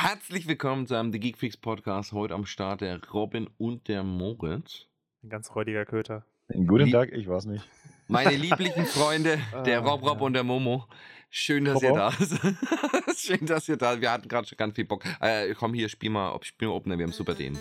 Herzlich willkommen zu einem The Geek Freaks Podcast. Heute am Start der Robin und der Moritz. Ein ganz räudiger Köter. Guten Tag, ich weiß nicht. Meine lieblichen Freunde, der Ah, Rob Rob ja. und der Momo. Schön, dass Rob ihr da seid. Schön, dass ihr da seid. Wir hatten gerade schon ganz viel Bock. Äh, komm hier, spiel mal, ob spiel mal Opener, wir haben super Themen.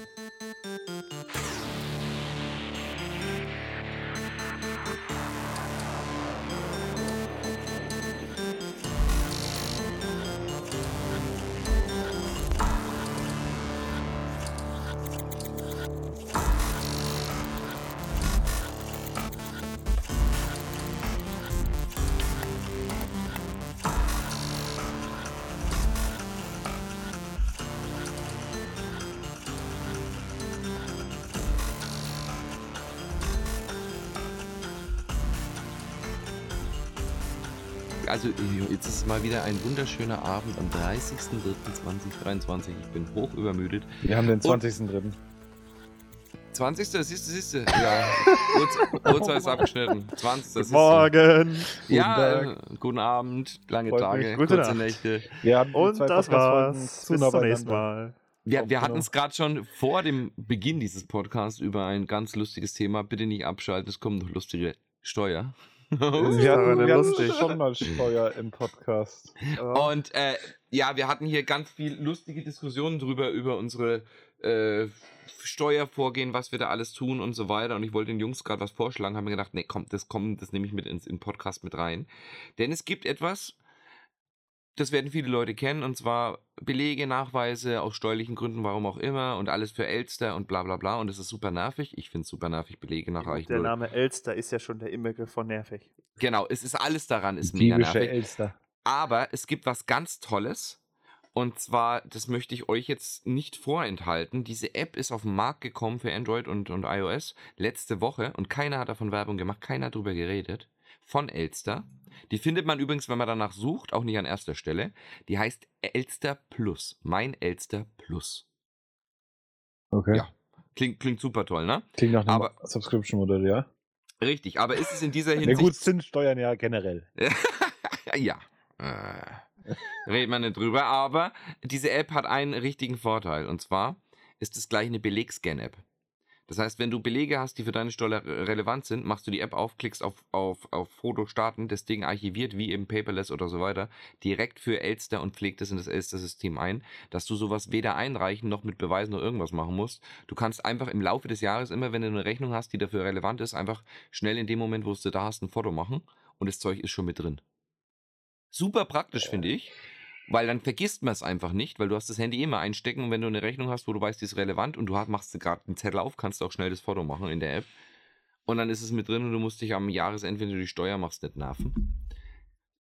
Wieder ein wunderschöner Abend am 30.03.2023. Ich bin hoch übermüdet. Wir haben den 20.3. 20. Siehst du, siehst du. Ja, Uhrzeit- ist abgeschnitten. 20. siehst du. Morgen! Ja, Guten äh, guten Abend, lange Freut Tage, mich. Gute kurze Nacht. Nächte. Wir haben Und das war's. Bis zum nächsten. Mal. Wir, wir hatten es gerade schon vor dem Beginn dieses Podcasts über ein ganz lustiges Thema. Bitte nicht abschalten, es kommt noch lustige Steuer. Wir daran hatten, wir hatten lustig. schon mal Steuer im Podcast. Und äh, ja, wir hatten hier ganz viel lustige Diskussionen drüber, über unsere äh, Steuervorgehen, was wir da alles tun und so weiter. Und ich wollte den Jungs gerade was vorschlagen, haben mir gedacht, nee, komm, das kommt, das nehme ich mit ins in den Podcast mit rein. Denn es gibt etwas, das werden viele Leute kennen, und zwar Belege, Nachweise aus steuerlichen Gründen, warum auch immer, und alles für Elster und bla bla bla. Und das ist super nervig. Ich finde es super nervig, Belege nachreichen. Der. Name Elster ist ja schon der Inbegriff von nervig. Genau, es ist alles daran, ist mega nervig. Elster. Aber es gibt was ganz Tolles. Und zwar, das möchte ich euch jetzt nicht vorenthalten. Diese App ist auf den Markt gekommen für Android und, und iOS letzte Woche und keiner hat davon Werbung gemacht, keiner hat drüber geredet. Von Elster. Die findet man übrigens, wenn man danach sucht, auch nicht an erster Stelle. Die heißt Elster Plus. Mein Elster Plus. Okay. Ja. Klingt, klingt super toll, ne? Klingt nach einem Aber- Subscription-Modell, ja? Richtig. Aber ist es in dieser Na Hinsicht. gut, Zinssteuern ja generell. ja. Äh, reden wir nicht drüber, aber diese App hat einen richtigen Vorteil. Und zwar ist es gleich eine Belegscan-App. Das heißt, wenn du Belege hast, die für deine Steuer re- relevant sind, machst du die App auf, klickst auf, auf, auf Foto starten, das Ding archiviert, wie eben Paperless oder so weiter, direkt für Elster und pflegt es in das Elster-System ein, dass du sowas weder einreichen noch mit Beweisen noch irgendwas machen musst. Du kannst einfach im Laufe des Jahres, immer wenn du eine Rechnung hast, die dafür relevant ist, einfach schnell in dem Moment, wo du da hast, ein Foto machen und das Zeug ist schon mit drin. Super praktisch, finde ich. Weil dann vergisst man es einfach nicht, weil du hast das Handy immer einstecken und wenn du eine Rechnung hast, wo du weißt, die ist relevant und du machst gerade einen Zettel auf, kannst du auch schnell das Foto machen in der App. Und dann ist es mit drin und du musst dich am Jahresende, wenn du die Steuer machst, nicht nerven.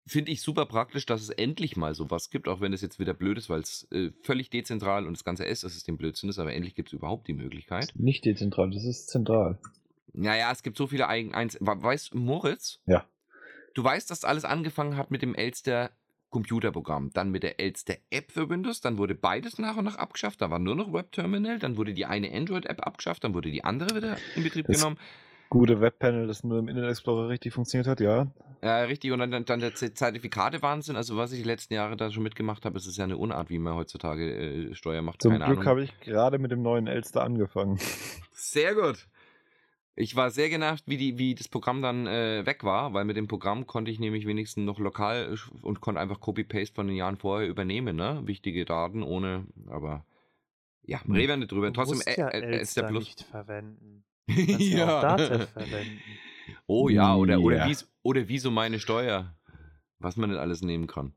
Finde ich super praktisch, dass es endlich mal sowas gibt, auch wenn es jetzt wieder blöd ist, weil es äh, völlig dezentral und das ganze S-System Blödsinn ist, aber endlich gibt es überhaupt die Möglichkeit. Nicht dezentral, das ist zentral. Naja, es gibt so viele eigen eins. Weißt Moritz? Ja. Du weißt, dass alles angefangen hat mit dem Elster Computerprogramm, dann mit der Elster App für Windows, dann wurde beides nach und nach abgeschafft, da war nur noch Webterminal, dann wurde die eine Android-App abgeschafft, dann wurde die andere wieder in Betrieb Das- genommen. Gute Webpanel, das nur im Internet Explorer richtig funktioniert hat, ja. Ja, richtig, und dann, dann der Zertifikate-Wahnsinn, also was ich die letzten Jahre da schon mitgemacht habe, ist es ja eine Unart, wie man heutzutage äh, Steuer macht. Zum keine Glück habe ich gerade mit dem neuen Elster angefangen. Sehr gut. Ich war sehr genervt, wie, die, wie das Programm dann äh, weg war, weil mit dem Programm konnte ich nämlich wenigstens noch lokal und konnte einfach Copy-Paste von den Jahren vorher übernehmen, ne? Wichtige Daten ohne, aber ja, Hm. reden wir nicht drüber. Du Trotzdem, musst ja äh, äh, ist der Plus. nicht verwenden. Du kannst ja. auch Datev verwenden. Oh ja, oder, oder, Ja. wie, oder wie so meine Steuer, was man nicht alles nehmen kann.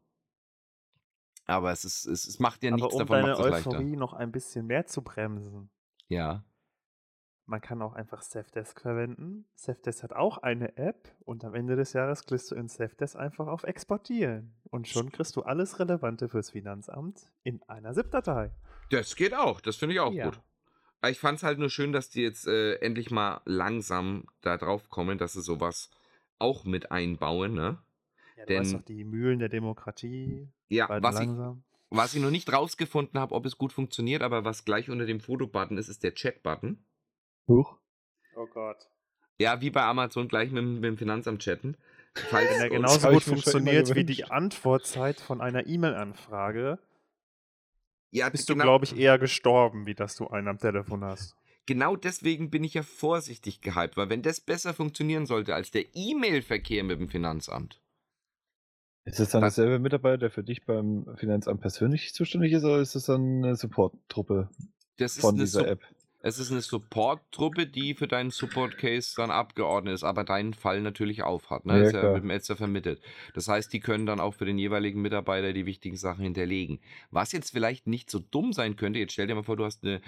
Aber es, ist, es, es macht ja Aber nichts um davon, deine macht es leichter. Euphorie noch ein bisschen mehr zu bremsen, Ja. Man kann auch einfach Safdesk verwenden. Safdesk hat auch eine App und am Ende des Jahres klickst du in Safdesk einfach auf Exportieren. Und schon kriegst du alles Relevante fürs Finanzamt in einer ZIP-Datei. Das geht auch, das finde ich auch Ja. gut. Ich fand es halt nur schön, dass die jetzt äh, endlich mal langsam da drauf kommen, dass sie sowas auch mit einbauen, ne? Ja, du weißt Denn- doch, die Mühlen der Demokratie Ja, was ich, langsam. was ich noch nicht rausgefunden habe, ob es gut funktioniert, aber was gleich unter dem Fotobutton ist, ist der Chat-Button. Huch. Oh Gott. Ja, wie bei Amazon gleich mit, dem- mit dem Finanzamt chatten. Falls Wenn er genauso gut funktioniert wie die Antwortzeit von einer E-Mail-Anfrage, Ja, Bist du, genau, glaube ich, eher gestorben, wie dass du einen am Telefon hast. genau deswegen bin ich ja vorsichtig gehypt, weil wenn das besser funktionieren sollte als der E-Mail-Verkehr mit dem Finanzamt, Ist das dann Was- derselbe Mitarbeiter, der für dich beim Finanzamt persönlich zuständig ist, oder ist das dann eine Support-Truppe von eine dieser Sup- App? Es ist eine Support-Truppe, die für deinen Support-Case dann abgeordnet ist, aber deinen Fall natürlich aufhat. Ne? Ja, ist ja klar. mit dem Elster vermittelt. Das heißt, die können dann auch für den jeweiligen Mitarbeiter die wichtigen Sachen hinterlegen. Was jetzt vielleicht nicht so dumm sein könnte, jetzt stell dir mal vor, du hast eine,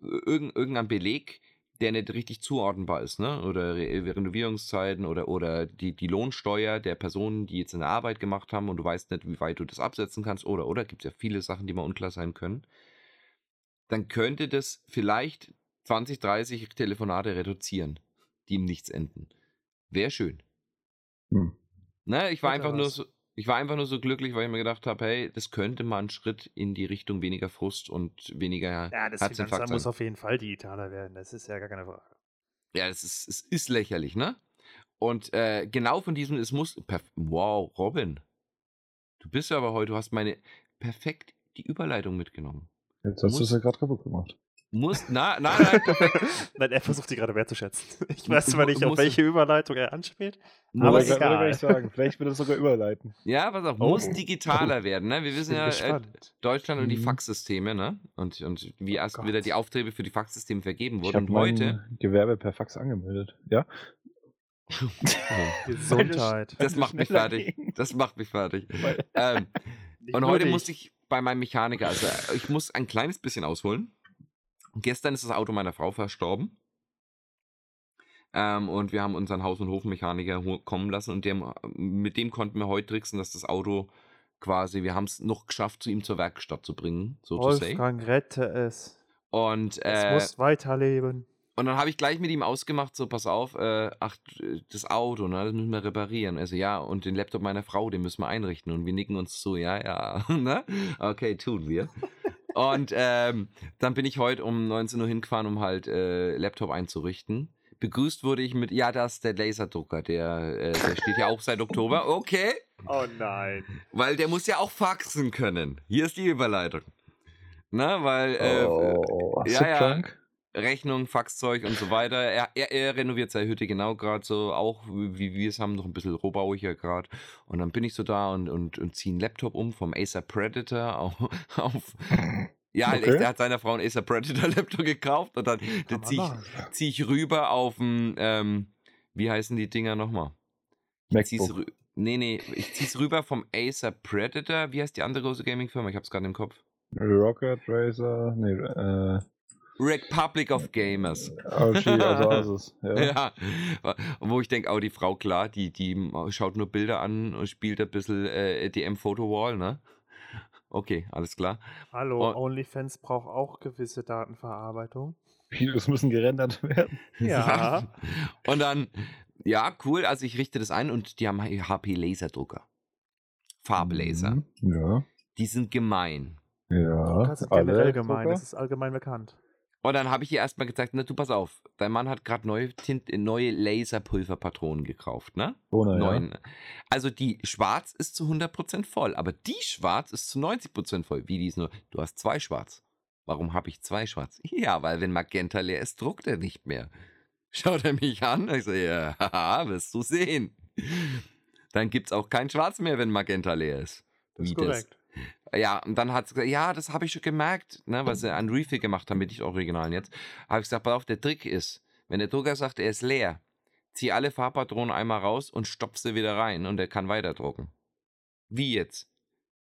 irgend, irgendeinen Beleg, der nicht richtig zuordnenbar ist, ne? Oder Re Renovierungszeiten oder, oder die, die Lohnsteuer der Personen, die jetzt eine Arbeit gemacht haben und du weißt nicht, wie weit du das absetzen kannst, oder, oder, gibt es ja viele Sachen, die mal unklar sein können dann könnte das vielleicht 20, 30 Telefonate reduzieren, die im Nichts enden. Wäre schön. Hm. Ne, ich war einfach nur so, ich war einfach nur so glücklich, weil ich mir gedacht habe, hey, das könnte mal ein Schritt in die Richtung weniger Frust und weniger Ja, das Finanzamt sein. muss auf jeden Fall digitaler werden. Das ist ja gar keine Frage. Ja, es ist, es ist lächerlich, ne? Und äh, genau von diesem, es muss. Wow, Robin. Du bist ja aber heute, du hast meine perfekt die Überleitung mitgenommen. Jetzt hast du es ja gerade kaputt gemacht. Muss, na, nein, nein, perfekt. Nein, er versucht sie gerade wertzuschätzen. Ich weiß zwar nicht, auf welche Überleitung er anspielt. Aber ich egal. gar nicht sagen. Vielleicht wird er sogar überleiten. Ja, pass auf, Oh. muss digitaler werden, ne? Wir wissen ja, äh, gespannt. Deutschland und die Mhm. Faxsysteme, ne? Und, und wie erst Gott. wieder die Aufträge für die Faxsysteme vergeben Ich wurden. habe Und heute, Gewerbe per Fax angemeldet. Ja? Gesundheit. das macht mich fertig. Das macht mich fertig. Ähm, und heute musste ich bei meinem Mechaniker, also äh, ich muss ein kleines bisschen ausholen. Gestern ist das Auto meiner Frau verstorben. Ähm, und wir haben unseren Haus- und Hofmechaniker ho- kommen lassen und dem, mit dem konnten wir heute tricksen, dass das Auto quasi, wir haben es noch geschafft, zu ihm zur Werkstatt zu bringen, so. Wolfgang, rette es. Und Es äh, muss weiterleben. Und dann habe ich gleich mit ihm ausgemacht, so pass auf, äh, ach, das Auto, ne, das müssen wir reparieren. Also ja, und den Laptop meiner Frau, den müssen wir einrichten. Und wir nicken uns zu, ja, ja, ne? Okay, tun wir. Und ähm, dann bin ich heute um 19 Uhr hingefahren, um halt äh, Laptop einzurichten. Begrüßt wurde ich mit, ja, das ist der Laserdrucker, der, äh, der steht ja auch seit Oktober. Okay, Oh nein. weil der muss ja auch faxen können. Hier ist die Überleitung. Na, weil äh, oh, ja, ja. Subtrunk? Rechnung, Faxzeug und so weiter. Er, er, er renoviert seine Hütte genau gerade so, auch wie wir es haben, noch ein bisschen rohbauiger gerade. Und dann bin ich so da und, und, und ziehe einen Laptop um vom Acer Predator auf. auf ja, halt Okay. echt, er hat seiner Frau einen Acer Predator Laptop gekauft und dann, dann ziehe ich, zieh ich rüber auf den, ähm, wie heißen die Dinger nochmal? Ich zieh's MacBook. rü- Nee, nee, ich zieh's rüber vom Acer Predator. Wie heißt die andere große Gaming-Firma? Ich hab's gerade im Kopf. Rocket Racer, nee, äh, Republic of Gamers. RG, also Asus. Ja. Ja, wo ich denke, oh, die Frau, klar, die, die schaut nur Bilder an und spielt ein bisschen äh, DM Photo Wall, ne? Okay, alles klar. Hallo, Oh. OnlyFans braucht auch gewisse Datenverarbeitung. Videos müssen gerendert werden. Ja. Und dann, ja, cool, also ich richte das ein und die haben HP Laserdrucker. Farblaser. Mhm. Ja. Die sind gemein. Ja. Das ist generell gemein, das ist allgemein bekannt. Und dann habe ich ihr erstmal gesagt, na du pass auf, dein Mann hat gerade neue, Tint, neue Laserpulverpatronen gekauft, ne? Oh, na ja. Neun. Also die schwarz ist zu 100% voll, aber die schwarz ist zu 90% voll. Wie die ist nur, du hast zwei schwarz. Warum habe ich zwei schwarz? Ja, weil wenn Magenta leer ist, druckt er nicht mehr. Schaut er mich an, ich so, ja, haha, wirst du sehen. Dann gibt es auch kein Schwarz mehr, wenn Magenta leer ist. Das ist Wie korrekt. Ja, und dann hat sie gesagt, ja, das habe ich schon gemerkt, ne, weil sie einen Refill gemacht haben mit nicht Originalen jetzt. Habe ich gesagt, pass auf, der Trick ist, wenn der Drucker sagt, er ist leer, zieh alle Farbpatronen einmal raus und stopf sie wieder rein und er kann weiter drucken. Wie jetzt?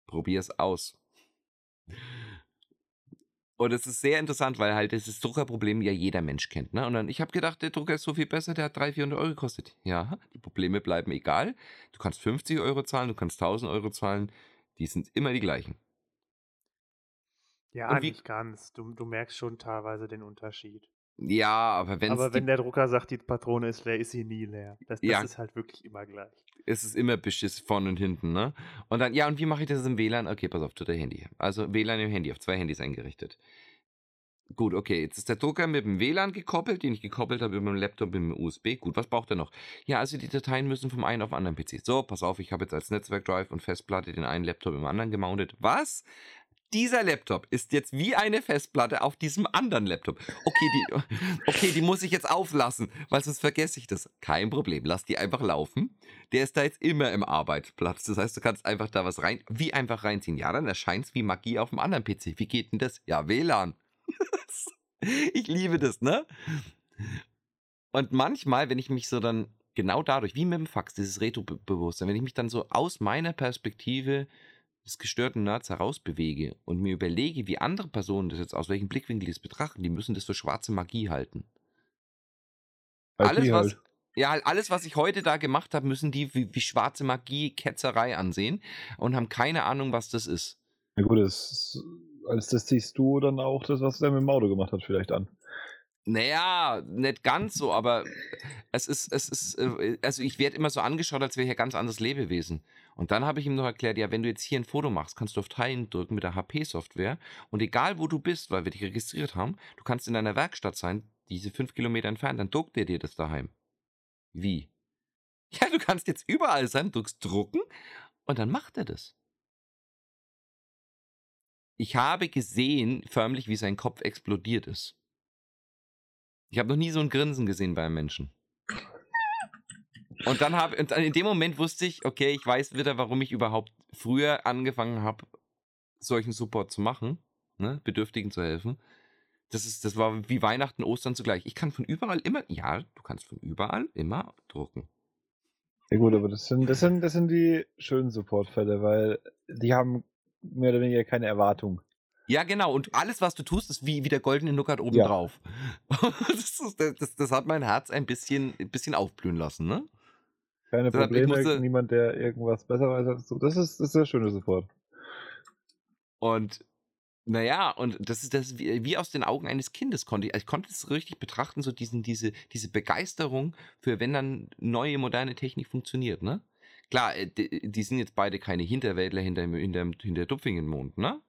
Probier's aus. Und es ist sehr interessant, weil halt dieses Druckerproblem ja jeder Mensch kennt. Ne? Und dann, ich habe gedacht, der Drucker ist so viel besser, der hat 300, 400 Euro gekostet. Ja, die Probleme bleiben egal. Du kannst 50 Euro zahlen, du kannst 1000 Euro zahlen. Die sind immer die gleichen. Ja, wie- nicht ganz. Du, du merkst schon teilweise den Unterschied. Ja, aber wenn Aber wenn der Drucker sagt, die Patrone ist leer, ist sie nie leer. Das, das Ja. ist halt wirklich immer gleich. ist es immer beschiss vorne und hinten, ne? Und dann, ja, und wie mache ich das im WLAN? Okay, pass auf, tut der Handy. Also WLAN im Handy, auf zwei Handys eingerichtet. Gut, okay, jetzt ist der Drucker mit dem WLAN gekoppelt, den ich gekoppelt habe über den Laptop mit dem USB. Gut, was braucht er noch? Ja, also die Dateien müssen vom einen auf den anderen PC. So, pass auf, ich habe jetzt als Netzwerkdrive und Festplatte den einen Laptop im anderen gemountet. Was? dieser Laptop ist jetzt wie eine Festplatte auf diesem anderen Laptop. Okay, die, okay, die muss ich jetzt auflassen, weil sonst vergesse ich das. Kein Problem, lass die einfach laufen. Der ist da jetzt immer im Arbeitsplatz. Das heißt, du kannst einfach da was rein, wie einfach reinziehen. Ja, dann erscheint es wie Magie auf dem anderen PC. Wie geht denn das? Ja, WLAN. ich liebe das, ne? Und manchmal, wenn ich mich so dann genau dadurch, wie mit dem Fax, dieses Retro-Bewusstsein, wenn ich mich dann so aus meiner Perspektive des gestörten Nerds herausbewege und mir überlege, wie andere Personen das jetzt aus welchem Blickwinkel es betrachten, die müssen das für schwarze Magie halten. alles, was, halt. ja, alles, was ich heute da gemacht habe, müssen die wie, wie, schwarze Magie, Ketzerei ansehen und haben keine Ahnung, was das ist. Na gut, das, als das siehst du dann auch das, was der mit dem Auto gemacht hat, vielleicht an. Naja, nicht ganz so, aber es ist, es ist, äh, also ich werde immer so angeschaut, als wäre ich ein ganz anderes Lebewesen. Und dann habe ich ihm noch erklärt, ja, wenn du jetzt hier ein Foto machst, kannst du auf Teilen drücken mit der HP-Software und egal wo du bist, weil wir dich registriert haben, du kannst in deiner Werkstatt sein, diese fünf Kilometer entfernt, dann druckt er dir das daheim. Wie? Ja, du kannst jetzt überall sein, drückst drucken und dann macht er das. Ich habe gesehen, förmlich, wie sein Kopf explodiert ist. Ich habe noch nie so ein Grinsen gesehen bei einem Menschen. Und dann habe in dem Moment wusste ich, okay, ich weiß wieder, warum ich überhaupt früher angefangen habe, solchen Support zu machen, ne, Bedürftigen zu helfen. Das ist, das war wie Weihnachten, Ostern zugleich. Ich kann von überall immer, ja, du kannst von überall immer drucken. Ja gut, aber das sind, das sind, das sind die schönen Supportfälle, weil die haben mehr oder weniger keine Erwartung. Ja, genau. Und alles, was du tust, ist wie, wie der goldene Nuckert obendrauf. Ja. das, das, das, hat mein Herz ein bisschen, ein bisschen aufblühen lassen, ne? Keine Deshalb, Probleme, musste, niemand, der irgendwas besser weiß als du. Das ist, das ist der schöne Support. Und naja, und das ist das wie, wie, aus den Augen eines Kindes konnte ich. Ich konnte es richtig betrachten, so diesen, diese, diese Begeisterung für, wenn dann neue moderne Technik funktioniert, ne? Klar, äh, die, die sind jetzt beide keine Hinterwäldler hinter, hinter, hinter Dupfingenmond, ne?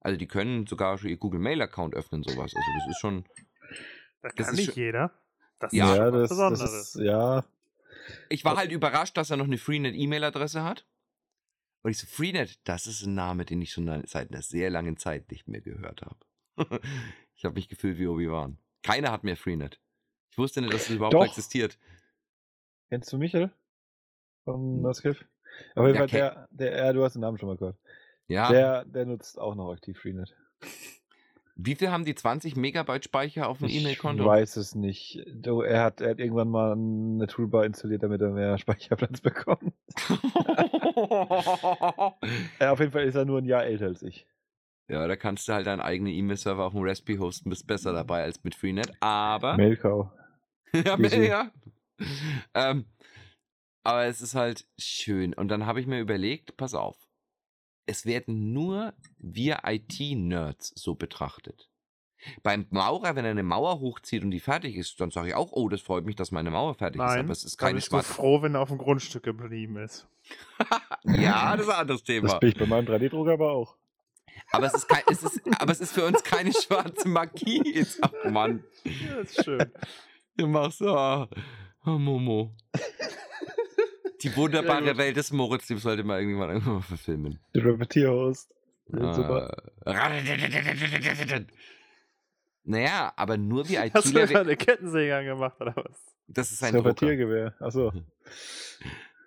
Also die können sogar schon ihr Google Mail Account öffnen, sowas. Also das ist schon. Das, das kann nicht jeder. Das ja, ist ja, das, Besonderes. Das ist, ja. Ich war halt überrascht, dass er noch eine Freenet-E-Mail-Adresse hat. Und ich so, Freenet, das ist ein Name, den ich schon seit einer sehr langen Zeit nicht mehr gehört habe. ich habe mich gefühlt wie Obi-Wan. Keiner hat mehr Freenet. Ich wusste nicht, dass es überhaupt Doch. existiert. Kennst du Michael? Von Naskiff? Hm. Aber der, der, ja, du hast den Namen schon mal gehört. Ja. Der, der nutzt auch noch aktiv Freenet. Wie viel haben die 20 Megabyte Speicher auf dem E-Mail-Konto? Ich weiß es nicht. Du, er, hat, er hat irgendwann mal eine Toolbar installiert, damit er mehr Speicherplatz bekommt. ja, auf jeden Fall ist er nur ein Jahr älter als ich. Ja, da kannst du halt deinen eigenen E-Mail-Server auf dem Raspberry hosten, bist besser dabei als mit Freenet, aber. Mailcow. ja, ja. ähm, aber es ist halt schön. Und dann habe ich mir überlegt, pass auf, es werden nur wir IT-Nerds so betrachtet. Beim Maurer, wenn er eine Mauer hochzieht und die fertig ist, dann sage ich auch, oh, das freut mich, dass meine Mauer fertig Nein, ist. Aber es ist keine dann bist du froh, wenn er auf dem Grundstück geblieben ist. ja, das ist ein anderes Thema. Das bin ich bei meinem 3D-Drucker aber auch. Aber es, ist kein, es ist, aber es ist für uns keine schwarze Magie. Ach Mann. Ja, das ist schön. Du machst so, oh, Momo. Die wunderbare Welt des Moritz, die sollte man irgendwie mal irgendwann mal verfilmen. Der Repetierhost. Ah. Naja, aber nur wie ITler. Hast du einfach eine Kettensäge angemacht, oder was? Das ist ein das Repetiergewehr. Achso.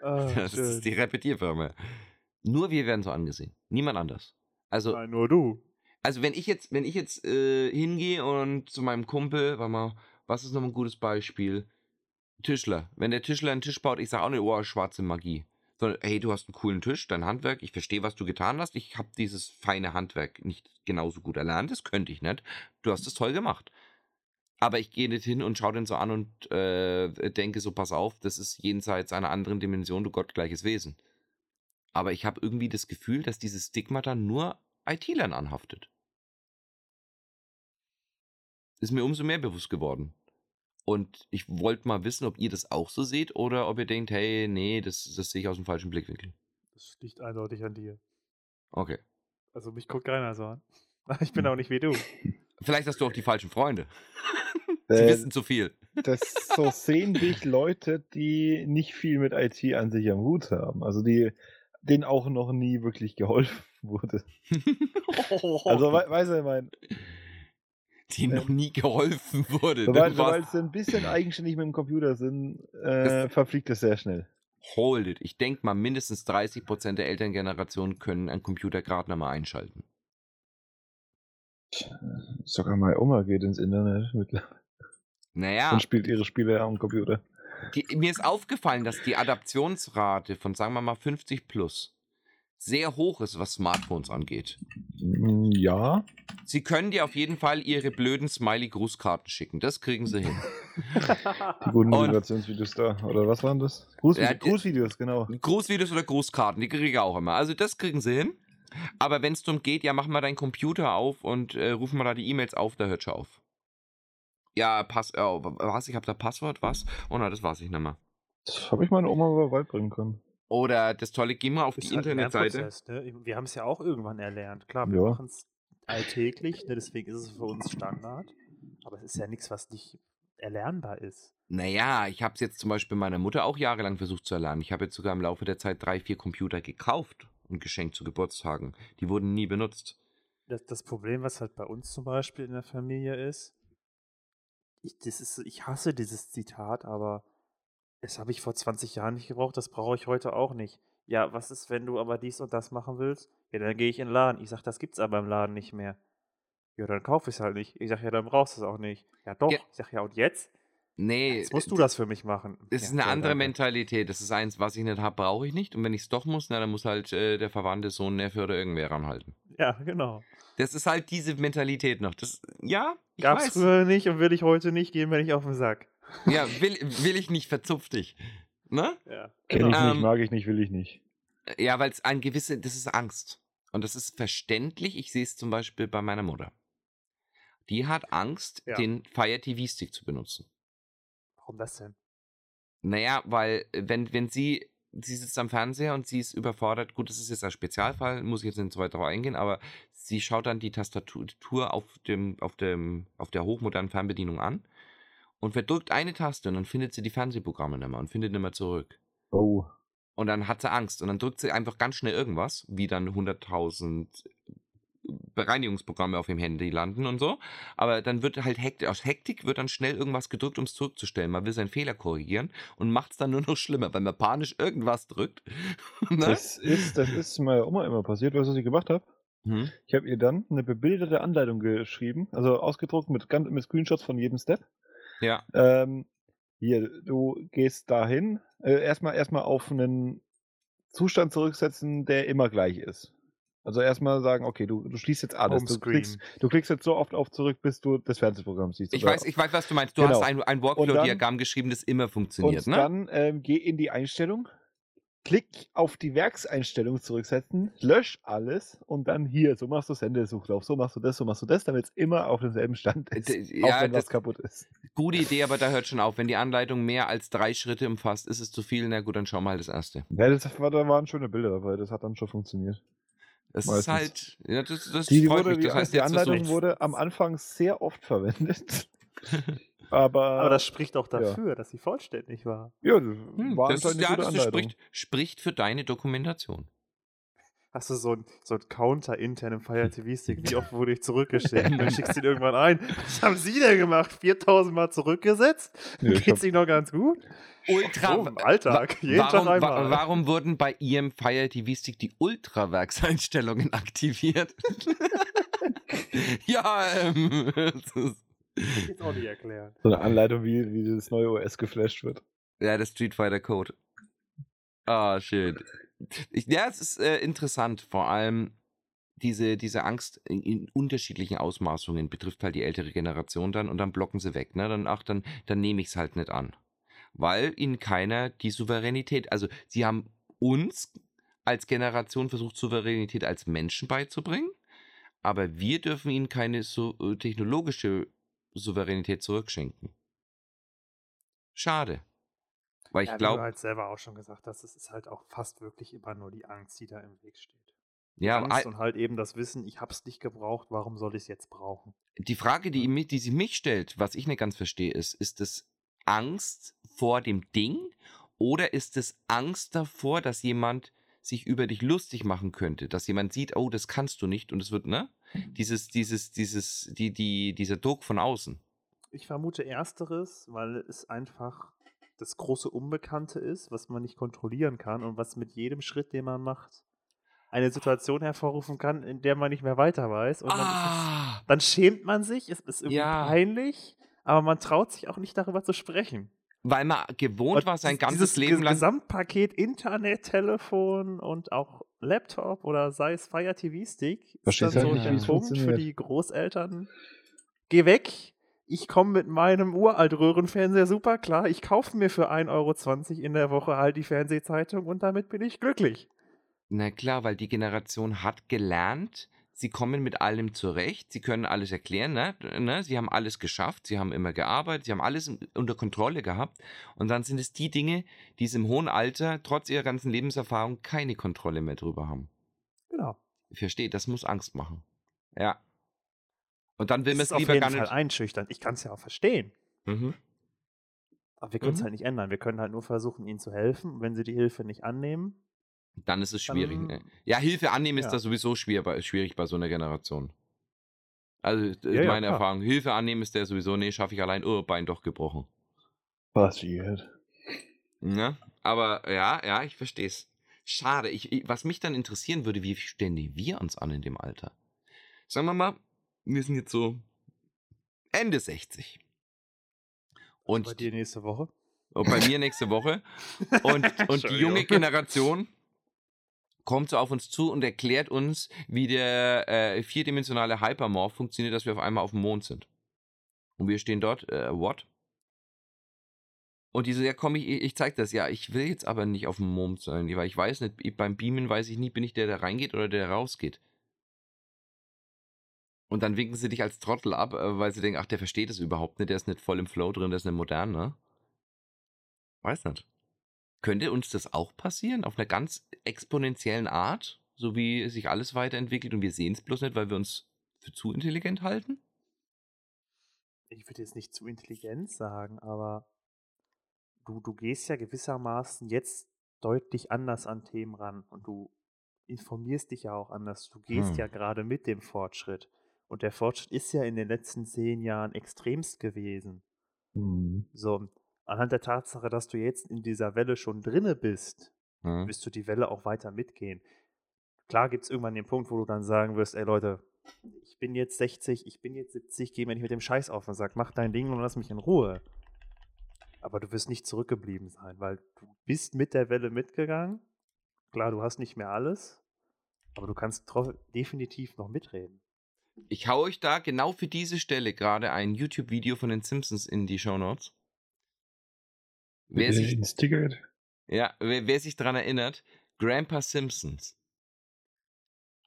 oh, das schön. ist die Repetierfirma. Nur wir werden so angesehen. Niemand anders. Also, Nein, nur du. Also wenn ich jetzt, wenn ich jetzt äh, hingehe und zu meinem Kumpel, warte mal, was ist noch ein gutes Beispiel? Tischler. Wenn der Tischler einen Tisch baut, ich sage auch nicht, oh, schwarze Magie. Sondern, hey, du hast einen coolen Tisch, dein Handwerk, ich verstehe, was du getan hast. Ich habe dieses feine Handwerk nicht genauso gut erlernt, das könnte ich nicht. Du hast es toll gemacht. Aber ich gehe nicht hin und schaue den so an und äh, denke so, pass auf, das ist jenseits einer anderen Dimension, du gottgleiches Wesen. Aber ich habe irgendwie das Gefühl, dass dieses Stigma dann nur IT-Lern anhaftet. Ist mir umso mehr bewusst geworden. Und ich wollte mal wissen, ob ihr das auch so seht oder ob ihr denkt, hey, nee, das, das sehe ich aus dem falschen Blickwinkel. Das liegt eindeutig an dir. Okay. Also mich guckt keiner so an. Ich bin hm. auch nicht wie du. Vielleicht hast du auch die falschen Freunde. Sie äh, wissen zu viel. Das so sehen dich Leute, die nicht viel mit IT an sich am Hut haben. Also die denen auch noch nie wirklich geholfen wurde. also, we weißt du, ich meine. Die äh, noch nie geholfen wurde. Sobald, sobald sie ein bisschen eigenständig mit dem Computer sind, äh, verfliegt es sehr schnell. Hold it. Ich denke mal, mindestens 30% der Elterngeneration können einen Computer gerade nochmal einschalten. Sogar meine Oma geht ins Internet mittlerweile. Naja. Und spielt ihre Spiele am Computer. Die, mir ist aufgefallen, dass die Adaptionsrate von, sagen wir mal, 50 plus sehr hoch ist, was Smartphones angeht. Mm, ja. Sie können dir auf jeden Fall ihre blöden Smiley-Grußkarten schicken. Das kriegen sie hin. Die guten Motivationsvideos da. Oder was waren das? Grußvideos, ja, Grußvideos, genau. Grußvideos oder Grußkarten, die kriege ich auch immer. Also das kriegen sie hin. Aber wenn es darum geht, ja, mach mal deinen Computer auf und äh, ruf mal da die E-Mails auf, da hört schon auf. Ja, Pass, oh, was? Ich habe da Passwort, was? Oh nein, das weiß ich nicht mehr. Das habe ich meine Oma mal beibringen können. Oder das tolle, geh mal auf die halt Internetseite. Ne? Wir haben es ja auch irgendwann erlernt. Klar, wir ja. machen es alltäglich, ne? deswegen ist es für uns Standard. Aber es ist ja nichts, was nicht erlernbar ist. Naja, ich habe es jetzt zum Beispiel meiner Mutter auch jahrelang versucht zu erlernen. Ich habe jetzt sogar im Laufe der Zeit drei, vier Computer gekauft und geschenkt zu Geburtstagen. Die wurden nie benutzt. Das, das Problem, was halt bei uns zum Beispiel in der Familie ist, ich, das ist, ich hasse dieses Zitat, aber das habe ich vor 20 Jahren nicht gebraucht, das brauche ich heute auch nicht. Ja, was ist, wenn du aber dies und das machen willst? Ja, dann gehe ich in den Laden. Ich sage, das gibt's aber im Laden nicht mehr. Ja, dann kaufe ich es halt nicht. Ich sage, ja, dann brauchst du es auch nicht. Ja, doch. Ja. Ich sage, ja, und jetzt? Nee. Jetzt musst du das für mich machen. Das ja, ist eine andere danke. Mentalität. Das ist eins, was ich nicht habe, brauche ich nicht. Und wenn ich es doch muss, na, dann muss halt äh, der verwandte Sohn, Neffe oder irgendwer ranhalten. Ja, genau. Das ist halt diese Mentalität noch. Das, ja, ich Gab's weiß. früher nicht und will ich heute nicht, gehen wenn ich auf den Sack. Ja, will, will ich nicht, verzupf dich. Ne? Ja. Kenn ich ähm, nicht, mag ich nicht, will ich nicht. Ja, weil es ein gewisse, das ist Angst. Und das ist verständlich. Ich sehe es zum Beispiel bei meiner Mutter. Die hat Angst, ja. den Fire TV Stick zu benutzen. Warum das denn? Naja, weil wenn, wenn sie sie sitzt am Fernseher und sie ist überfordert. Gut, das ist jetzt ein Spezialfall, muss ich jetzt nicht so weit darauf eingehen, aber sie schaut dann die Tastatur auf, dem, auf, dem, auf der hochmodernen Fernbedienung an und verdrückt eine Taste und dann findet sie die Fernsehprogramme nicht mehr und findet nicht mehr zurück. Oh. Und dann hat sie Angst und dann drückt sie einfach ganz schnell irgendwas, wie dann 100.000 Bereinigungsprogramme auf dem Handy landen und so. Aber dann wird halt Hektik, aus Hektik wird dann schnell irgendwas gedrückt, um es zurückzustellen. Man will seinen Fehler korrigieren und macht es dann nur noch schlimmer, weil man panisch irgendwas drückt. ne? Das ist, das ist meiner Oma immer passiert, was ich gemacht habe. Hm? Ich habe ihr dann eine bebilderte Anleitung geschrieben, also ausgedruckt mit, mit Screenshots von jedem Step. Ja. Ähm, hier, du gehst dahin, äh, erstmal erstmal auf einen Zustand zurücksetzen, der immer gleich ist. Also erstmal sagen, okay, du, du schließt jetzt alles. Du klickst, du klickst, jetzt so oft auf zurück, bis du das Fernsehprogramm siehst. Ich weiß, ich weiß, was du meinst. Du genau. hast ein, ein Workflow-Diagramm geschrieben, das immer funktioniert. Und ne? dann ähm, geh in die Einstellung, klick auf die Werkseinstellung zurücksetzen, lösch alles und dann hier, so machst du Sendesuchlauf, so machst du das, so machst du das, damit es immer auf demselben Stand ist, ja, auch wenn das kaputt ist. Gute Idee, aber da hört schon auf. Wenn die Anleitung mehr als drei Schritte umfasst, ist es zu viel. Na gut, dann schau mal das erste. Ja, das war, da waren schöne Bilder dabei, das hat dann schon funktioniert. Das Meistens. ist halt. Ja, das, das die, wurde, mich. Das heißt, die Anleitung wurde am Anfang sehr oft verwendet. Aber, Aber das spricht auch dafür, ja. dass sie vollständig war. Ja, hm, war das, eine ja, das spricht, spricht für deine Dokumentation. Hast du so ein, so ein Counter intern im Fire TV-Stick? Wie oft wurde ich zurückgeschickt? Dann schickst du ihn irgendwann ein. Was haben Sie denn gemacht? 4000 Mal zurückgesetzt? Ja, Geht's Ihnen noch ganz gut? Ultra. Oh, im Alltag. Jeden warum, Tag einmal. warum wurden bei Ihrem Fire TV Stick die Ultrawerkseinstellungen aktiviert? ja, ähm. Jetzt auch nicht erklären. So eine Anleitung, wie, wie das neue OS geflasht wird. Ja, der Street Fighter Code. Ah, schön. Ich, ja, es ist äh, interessant. Vor allem diese, diese Angst in, in, unterschiedlichen Ausmaßungen betrifft halt die ältere Generation dann und dann blocken sie weg. Ne? Dann, ach, dann, dann nehme ich es halt nicht an weil ihnen keiner die Souveränität, also sie haben uns als Generation versucht, Souveränität als Menschen beizubringen, aber wir dürfen ihnen keine so, äh, technologische Souveränität zurückschenken. Schade. Weil ich ja, glaube. Du halt selber auch schon gesagt hast, es ist halt auch fast wirklich immer nur die Angst, die da im Weg steht. Ja, Angst und halt eben das Wissen, ich habe es nicht gebraucht, warum soll ich es jetzt brauchen? Die Frage, die, die sie mich stellt, was ich nicht ganz verstehe, ist, ist es Angst vor dem Ding oder ist es Angst davor, dass jemand sich über dich lustig machen könnte, dass jemand sieht, oh, das kannst du nicht und es wird, ne? Dieses, dieses, dieses, die, die, dieser Druck von außen. Ich vermute ersteres, weil es einfach das große Unbekannte ist, was man nicht kontrollieren kann und was mit jedem Schritt, den man macht, eine Situation hervorrufen kann, in der man nicht mehr weiter weiß. Und dann, Ah, es, dann schämt man sich, es ist irgendwie Ja. peinlich, aber man traut sich auch nicht darüber zu sprechen. Weil man gewohnt Und war, sein ganzes Leben lang. Gesamtpaket Internet, Telefon und auch Laptop oder sei es Fire TV Stick ist Verstehst dann halt so es Punkt für die Großeltern. Geh weg. Ich komme mit meinem Uraltröhrenfernseher super klar. Ich kaufe mir für 1,20 Euro in der Woche halt die Fernsehzeitung und damit bin ich glücklich. Na klar, weil die Generation hat gelernt, sie kommen mit allem zurecht, sie können alles erklären, ne? ne? Sie haben alles geschafft, sie haben immer gearbeitet, sie haben alles unter Kontrolle gehabt. Und dann sind es die Dinge, die es im hohen Alter, trotz ihrer ganzen Lebenserfahrung, keine Kontrolle mehr drüber haben. Genau. Ich verstehe, das muss Angst machen. Ja. Und dann will man es lieber jeden gar Fall nicht. einschüchternd. Ich kann es ja auch verstehen. Mhm. Aber wir können es Mhm. halt nicht ändern. Wir können halt nur versuchen, ihnen zu helfen. Wenn sie die Hilfe nicht annehmen, Dann ist es schwierig. Dann- ne? Ja, Hilfe annehmen ist Ja. da sowieso schwer, bei- schwierig bei so einer Generation. Also, Ja, ist ja, meine klar. Erfahrung. Hilfe annehmen ist der sowieso, nee, schaffe ich allein, oh, Bein doch gebrochen. Passiert. Ja, aber ja, ja, ich verstehe es. Schade. Ich, ich, was mich dann interessieren würde, wie stellen die wir uns an in dem Alter? Sagen wir mal, wir sind jetzt so Ende 60. Und bei dir nächste Woche. und bei mir nächste Woche. Und, und die junge. Generation kommt so auf uns zu und erklärt uns, wie der äh, vierdimensionale Hypermorph funktioniert, dass wir auf einmal auf dem Mond sind. Und wir stehen dort, äh, what? Und die so, ja komm, ich, ich zeig das. Ja, ich will jetzt aber nicht auf dem Mond sein, weil ich weiß nicht, ich- beim Beamen weiß ich nie, bin ich der, der reingeht oder der, der rausgeht. Und dann winken sie dich als Trottel ab, äh, weil sie denken, ach, der versteht es überhaupt nicht, der ist nicht voll im Flow drin, der ist nicht modern, ne? Weiß nicht. Könnte uns das auch passieren? Auf einer ganz exponentiellen Art? So wie sich alles weiterentwickelt und wir sehen es bloß nicht, weil wir uns für zu intelligent halten? ich würde jetzt nicht zu intelligent sagen, aber du, du gehst ja gewissermaßen jetzt deutlich anders an Themen ran und du informierst dich ja auch anders. Du gehst Hm. ja gerade mit dem Fortschritt. Und der Fortschritt ist ja in den letzten zehn Jahren extremst gewesen. Hm. So, anhand der Tatsache, dass du jetzt in dieser Welle schon drinne bist, Hm? wirst du die Welle auch weiter mitgehen. Klar gibt es irgendwann den Punkt, wo du dann sagen wirst, ey Leute, ich bin jetzt 60, ich bin jetzt 70, geh mir nicht mit dem Scheiß auf und sag, mach dein Ding und lass mich in Ruhe. Aber du wirst nicht zurückgeblieben sein, weil du bist mit der Welle mitgegangen. Klar, du hast nicht mehr alles, aber du kannst definitiv noch mitreden. Ich hau euch da genau für diese Stelle gerade ein YouTube-Video von den Simpsons in die Shownotes. Wer sich, ja, wer, wer sich dran erinnert, Grandpa Simpsons.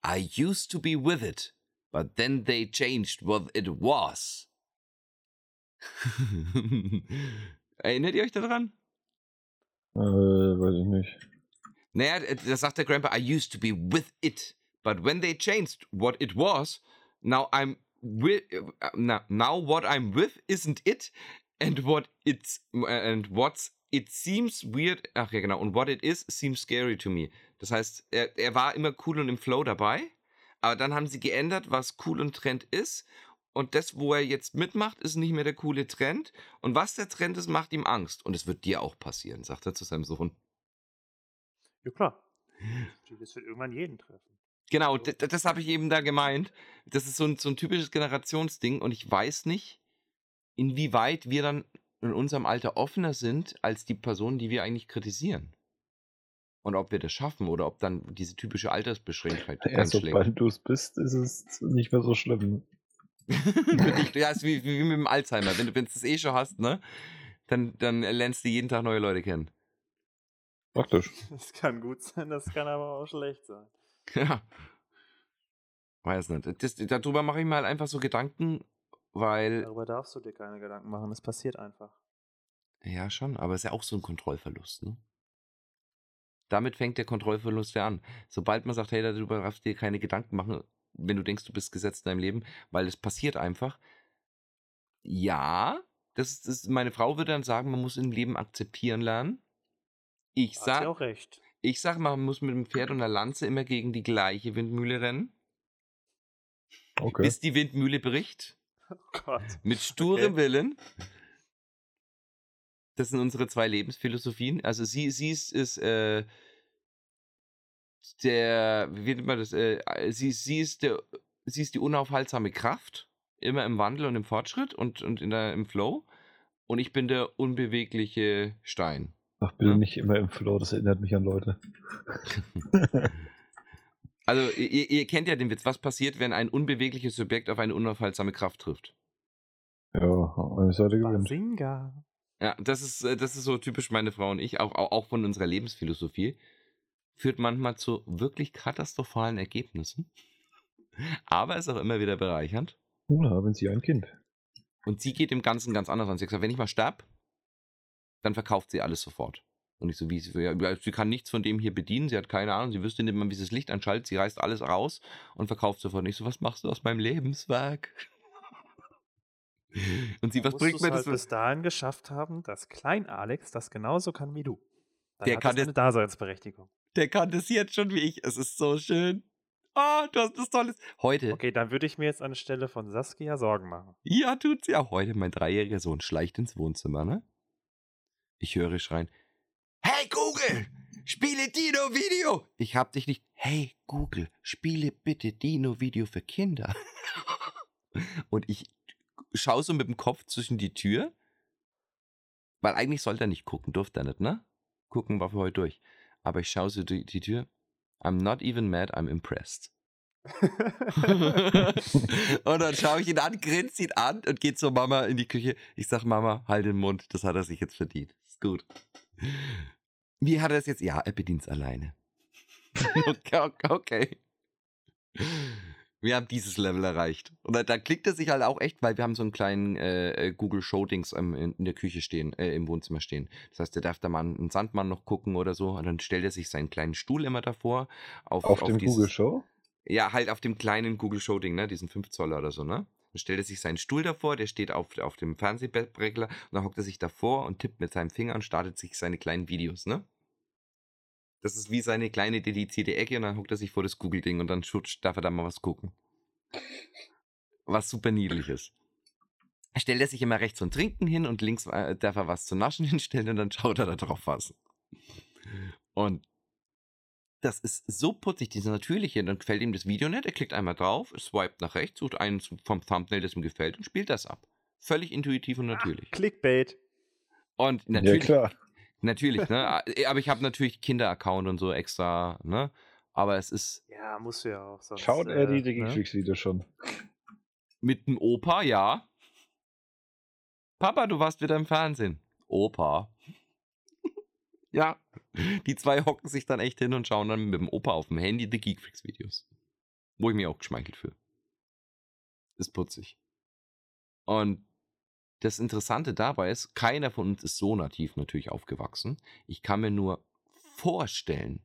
I used to be with it, but then they changed what it was. Erinnert ihr euch daran? Äh, weiß ich nicht. Naja, äh, da sagt der Grandpa, I used to be with it, but when they changed what it was, now I'm with, now, now what I'm with isn't it, and what it's, and what's it seems weird, ach ja genau, und what it is seems scary to me. Das heißt, er, er war immer cool und im Flow dabei, aber dann haben sie geändert, was cool und Trend ist. Und das, wo er jetzt mitmacht, ist nicht mehr der coole Trend. Und was der Trend ist, macht ihm Angst. Und es wird dir auch passieren, sagt er zu seinem Sohn. Ja klar. Das wird irgendwann jeden treffen. Genau, d- d- das habe ich eben da gemeint. Das ist so ein, so ein typisches Generationsding und ich weiß nicht, inwieweit wir dann in unserem Alter offener sind als die Personen, die wir eigentlich kritisieren. Und ob wir das schaffen oder ob dann diese typische Altersbeschränktheit Ja, einschlägt. sobald du es bist, ist es nicht mehr so schlimm. Ja, ist wie, wie mit dem Alzheimer. Wenn du es eh schon hast, ne, dann, dann lernst du jeden Tag neue Leute kennen. Praktisch. Das kann gut sein, das kann aber auch schlecht sein. Ja. Weiß nicht. Das, darüber mache ich mir halt einfach so Gedanken, weil Darüber darfst du dir keine Gedanken machen, es passiert einfach. Ja, schon, aber es ist ja auch so ein Kontrollverlust, ne? Damit fängt der Kontrollverlust ja an. Sobald man sagt, hey, darüber darfst du dir keine Gedanken machen, wenn du denkst, du bist gesetzt in deinem Leben, weil es passiert einfach. Ja, das ist, meine Frau würde dann sagen, man muss im Leben akzeptieren lernen. Ich Hat sag, auch recht. Ich sag mal, man muss mit dem Pferd und der Lanze immer gegen die gleiche Windmühle rennen. Okay. Bis die Windmühle bricht. Oh. Mit sturem Okay. Willen. Das sind unsere zwei Lebensphilosophien. Also sie, sie ist, ist äh, der, wie nennt man das? Äh, sie, sie, ist der, sie ist die unaufhaltsame Kraft, immer im Wandel und im Fortschritt und, und in der, im Flow. Und ich bin der unbewegliche Stein. Ach, bitte Ja. nicht immer im Flow, das erinnert mich an Leute. Also ihr, ihr kennt ja den Witz, was passiert, wenn ein unbewegliches Subjekt auf eine unaufhaltsame Kraft trifft? Ja, eine Seite gewinnt. Basinga. Ja, das ist, äh, das ist so typisch meine Frau und ich, auch, auch, von unserer Lebensphilosophie. Führt manchmal zu wirklich katastrophalen Ergebnissen. Aber ist auch immer wieder bereichernd. Nun haben Sie ein Kind. Und sie geht dem Ganzen ganz anders an. Sie hat gesagt, wenn ich mal sterb, dann verkauft sie alles sofort. Und ich so, wie sie, ja, sie kann nichts von dem hier bedienen, sie hat keine Ahnung, sie wüsste nicht mal, wie sie das Licht anschaltet, sie reißt alles raus und verkauft sofort. Und ich so, was machst du aus meinem Lebenswerk? Und sie, was bringt mir halt das? für- bis dahin geschafft haben, dass Klein Alex das genauso kann wie du. Dann Der hat kann das eine Daseinsberechtigung. Der kann das jetzt schon wie ich. Es ist so schön. Oh, du hast das Tolles. Heute, Okay, dann würde ich mir jetzt anstelle von Saskia Sorgen machen. ja, tut's ja. Heute, mein dreijähriger Sohn schleicht ins Wohnzimmer, ne? Ich höre schreien. Hey Google, spiele Dino-Video. Ich hab dich nicht. Hey Google, spiele bitte Dino-Video für Kinder. Und ich schaue so mit dem Kopf zwischen die Tür. Weil eigentlich sollte er nicht gucken, durfte er nicht, ne? Gucken war für heute durch. Aber ich schaue so die, die Tür. I'm not even mad, I'm impressed. und dann schaue ich ihn an, grinse ihn an und gehe zur Mama in die Küche. Ich sag, Mama, halt den Mund, das hat er sich jetzt verdient. Ist gut. Wie hat er es jetzt? Ja, er bedient es alleine. okay, okay. Wir haben dieses Level erreicht. Und da, da klickt er sich halt auch echt, weil wir haben so einen kleinen äh, äh, Google Show-Dings ähm, in, der Küche stehen, äh, im Wohnzimmer stehen. Das heißt, der darf da mal einen Sandmann noch gucken oder so. Und dann stellt er sich seinen kleinen Stuhl immer davor. Auf, Auf dem dieses- Google Show? ja, halt auf dem kleinen Google Show Ding, ne, diesen 5 Zoller oder so, ne? Dann stellt er sich seinen Stuhl davor, der steht auf, auf dem Fernsehbrettler und dann hockt er sich davor und tippt mit seinem Finger und startet sich seine kleinen Videos, ne? Das ist wie seine kleine dedizierte Ecke und dann hockt er sich vor das Google-Ding und dann darf er da mal was gucken. Was super niedlich ist. Stellt er sich immer rechts und trinken hin und links äh, darf er was zu naschen hinstellen und dann schaut er da drauf was. Und das ist so putzig, diese natürliche. Dann gefällt ihm das Video nicht. Er klickt einmal drauf, swiped nach rechts, sucht einen vom Thumbnail, das ihm gefällt und spielt das ab. Völlig intuitiv und natürlich. Clickbait. Und Ja, natürlich, klar. natürlich, ne? Aber ich habe natürlich Kinder-Account und so extra, ne? Aber es ist Ja, musst du ja auch. Sonst, Schaut er die äh, ne? Digitrix-Videos schon? mit dem Opa, ja. Papa, du warst wieder im Fernsehen. Opa. Ja. Die zwei hocken sich dann echt hin und schauen dann mit dem Opa auf dem Handy die Geekfreaks-Videos. Wo ich mir auch geschmeichelt fühle. Ist putzig. Und das Interessante dabei ist, keiner von uns ist so nativ natürlich aufgewachsen. Ich kann mir nur vorstellen,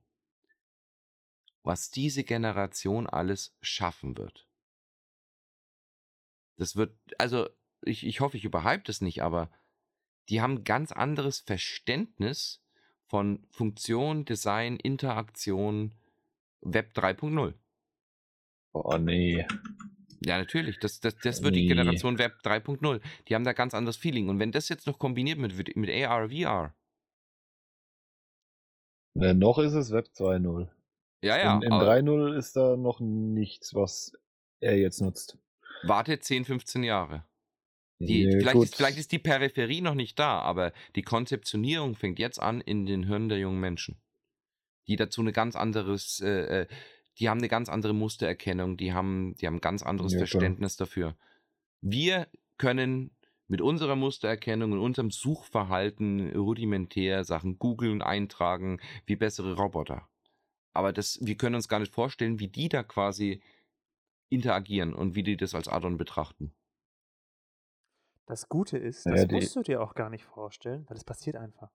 was diese Generation alles schaffen wird. Das wird, also ich, ich hoffe, ich überhype das nicht, aber die haben ganz anderes Verständnis von Funktion, Design, Interaktion, Web 3.0. Oh nee. Ja, natürlich. Das, das, das wird die Nee. Generation Web 3.0. Die haben da ganz anderes Feeling. Und wenn das jetzt noch kombiniert mit, mit AR, VR, Äh, noch ist es Web 2.0. ja, ja, in in aber 3.0 ist da noch nichts, was er jetzt nutzt. warte 10, 15 Jahre. Die, Ja, vielleicht, ist, vielleicht ist die Peripherie noch nicht da, aber die Konzeptionierung fängt jetzt an in den Hirnen der jungen Menschen. Die dazu eine ganz anderes, äh, äh, die haben eine ganz andere Mustererkennung, die haben, die haben ein ganz anderes Ja, klar. Verständnis dafür. Wir können mit unserer Mustererkennung und unserem Suchverhalten rudimentär Sachen googeln, eintragen, wie bessere Roboter. Aber das, wir können uns gar nicht vorstellen, wie die da quasi interagieren und wie die das als Addon betrachten. Das Gute ist, Ja, das die- musst du dir auch gar nicht vorstellen, weil es passiert einfach.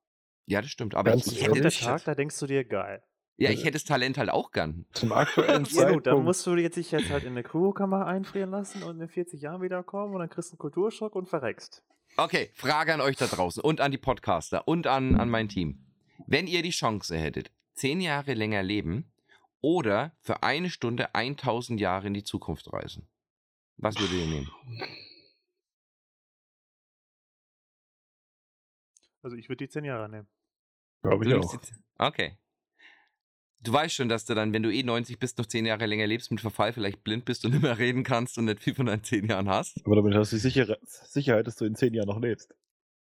Ja, das stimmt. Aber Ganz ich, hätte, ehrlich? Tag, da denkst du dir, geil. ja, ich hätte das Talent halt auch gern. Zum aktuellen Ja gut, dann Zeitpunkt. musst du jetzt dich jetzt halt in eine Kryokammer einfrieren lassen und in 40 Jahren wiederkommen und dann kriegst du einen Kulturschock und verreckst. Okay, Frage an euch da draußen und an die Podcaster und an, an mein Team. Wenn ihr die Chance hättet, zehn Jahre länger leben oder für eine Stunde 1000 Jahre in die Zukunft reisen? Was würdet ihr nehmen? Also ich würde die zehn Jahre nehmen. Glaube ich auch. Okay. Du weißt schon, dass du dann, wenn du eh 90 bist, noch 10 Jahre länger lebst, mit Verfall vielleicht blind bist und nicht mehr reden kannst und nicht viel von deinen 10 Jahren hast. Aber damit hast du die sichere Sicherheit, dass du in zehn Jahren noch lebst.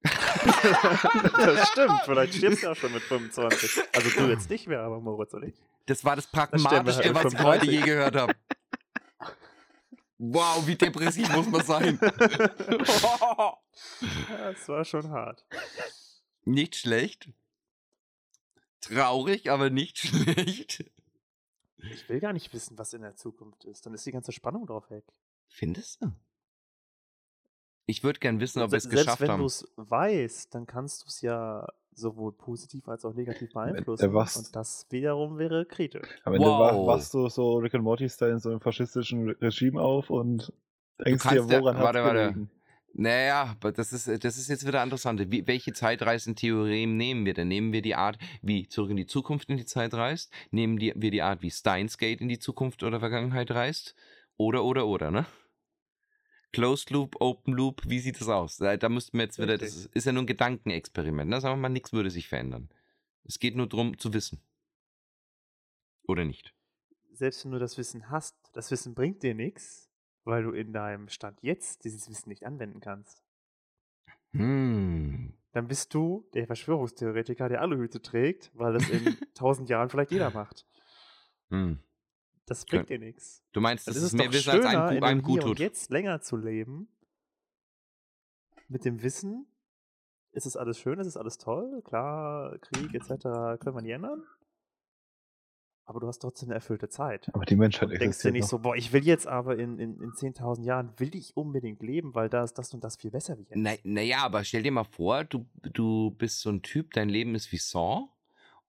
das stimmt, vielleicht stirbst du auch schon mit 25. Also du jetzt nicht mehr, aber Moritz und ich. Das war das Pragmatischste, halt was ich heute 35. je gehört habe. Wow, wie depressiv muss man sein. Das war schon hart. nicht schlecht. Traurig, aber nicht schlecht. Ich will gar nicht wissen, was in der Zukunft ist. Dann ist die ganze Spannung drauf weg. Findest du? Ich würde gern wissen, ob wir es Se- Selbst geschafft wenn haben. du es weißt, dann kannst du es ja sowohl positiv als auch negativ beeinflussen. Und das wiederum wäre kritisch. Am Ende Wow. wachst du so Rick and Morty-Style in so einem faschistischen Regime auf und denkst dir, kannst ja- woran warte, warte. Naja, aber das ist, das ist jetzt wieder interessant. Wie, welche Zeitreisentheorien nehmen wir denn? Nehmen wir die Art, wie zurück in die Zukunft in die Zeit reist? Nehmen die, wir die Art, wie Steins Gate in die Zukunft oder Vergangenheit reist? Oder, oder, oder, ne? Closed Loop, Open Loop, wie sieht das aus? Da, da müssten wir jetzt wieder, das ist ja nur ein Gedankenexperiment. Ne? Sagen wir mal, nichts würde sich verändern. Es geht nur darum, zu wissen. Oder nicht? Selbst wenn du das Wissen hast, das Wissen bringt dir nichts, weil du in deinem Stand jetzt dieses Wissen nicht anwenden kannst. Hm. Dann bist du der Verschwörungstheoretiker, der Aluhüte trägt, weil das in tausend Jahren vielleicht jeder macht. Hm. Das bringt dir nichts. Du meinst, Dann das ist ist es mehr Wissen, als einem, einem gut tut. jetzt länger zu leben. Mit dem Wissen, ist es alles schön, ist es alles toll, klar, Krieg etc. können wir nie ändern. Aber du hast trotzdem eine erfüllte Zeit. Aber die Menschheit Und denkst dir nicht noch. so, boah, ich will jetzt aber in, in, in 10.000 Jahren, will ich unbedingt leben, weil da ist das und das viel besser wie jetzt. Na, naja, aber stell dir mal vor, du, du bist so ein Typ, dein Leben ist wie Saw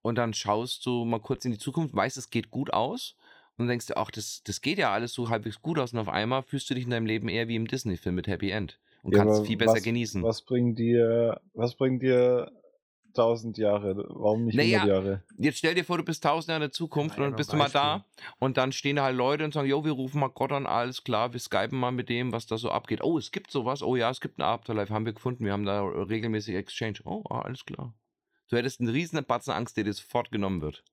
und dann schaust du mal kurz in die Zukunft, weißt, es geht gut aus und dann denkst du, ach, das, das geht ja alles so halbwegs gut aus und auf einmal fühlst du dich in deinem Leben eher wie im Disney-Film mit Happy End und Ja, kannst es viel besser was, genießen. Was bringt dir, was bringt dir 1000 Jahre? Warum nicht Naja, 100 Jahre? Jetzt stell dir vor, du bist tausend Jahre in der Zukunft Ja, und dann bist du mal da und dann stehen da halt Leute und sagen, jo, wir rufen mal Gott an, alles klar, wir skypen mal mit dem, was da so abgeht. Oh, es gibt sowas, oh ja, es gibt ein Afterlife, haben wir gefunden, wir haben da regelmäßig Exchange. Oh, ah, alles klar. Du hättest einen riesen Batzen Angst, der dir sofort genommen wird.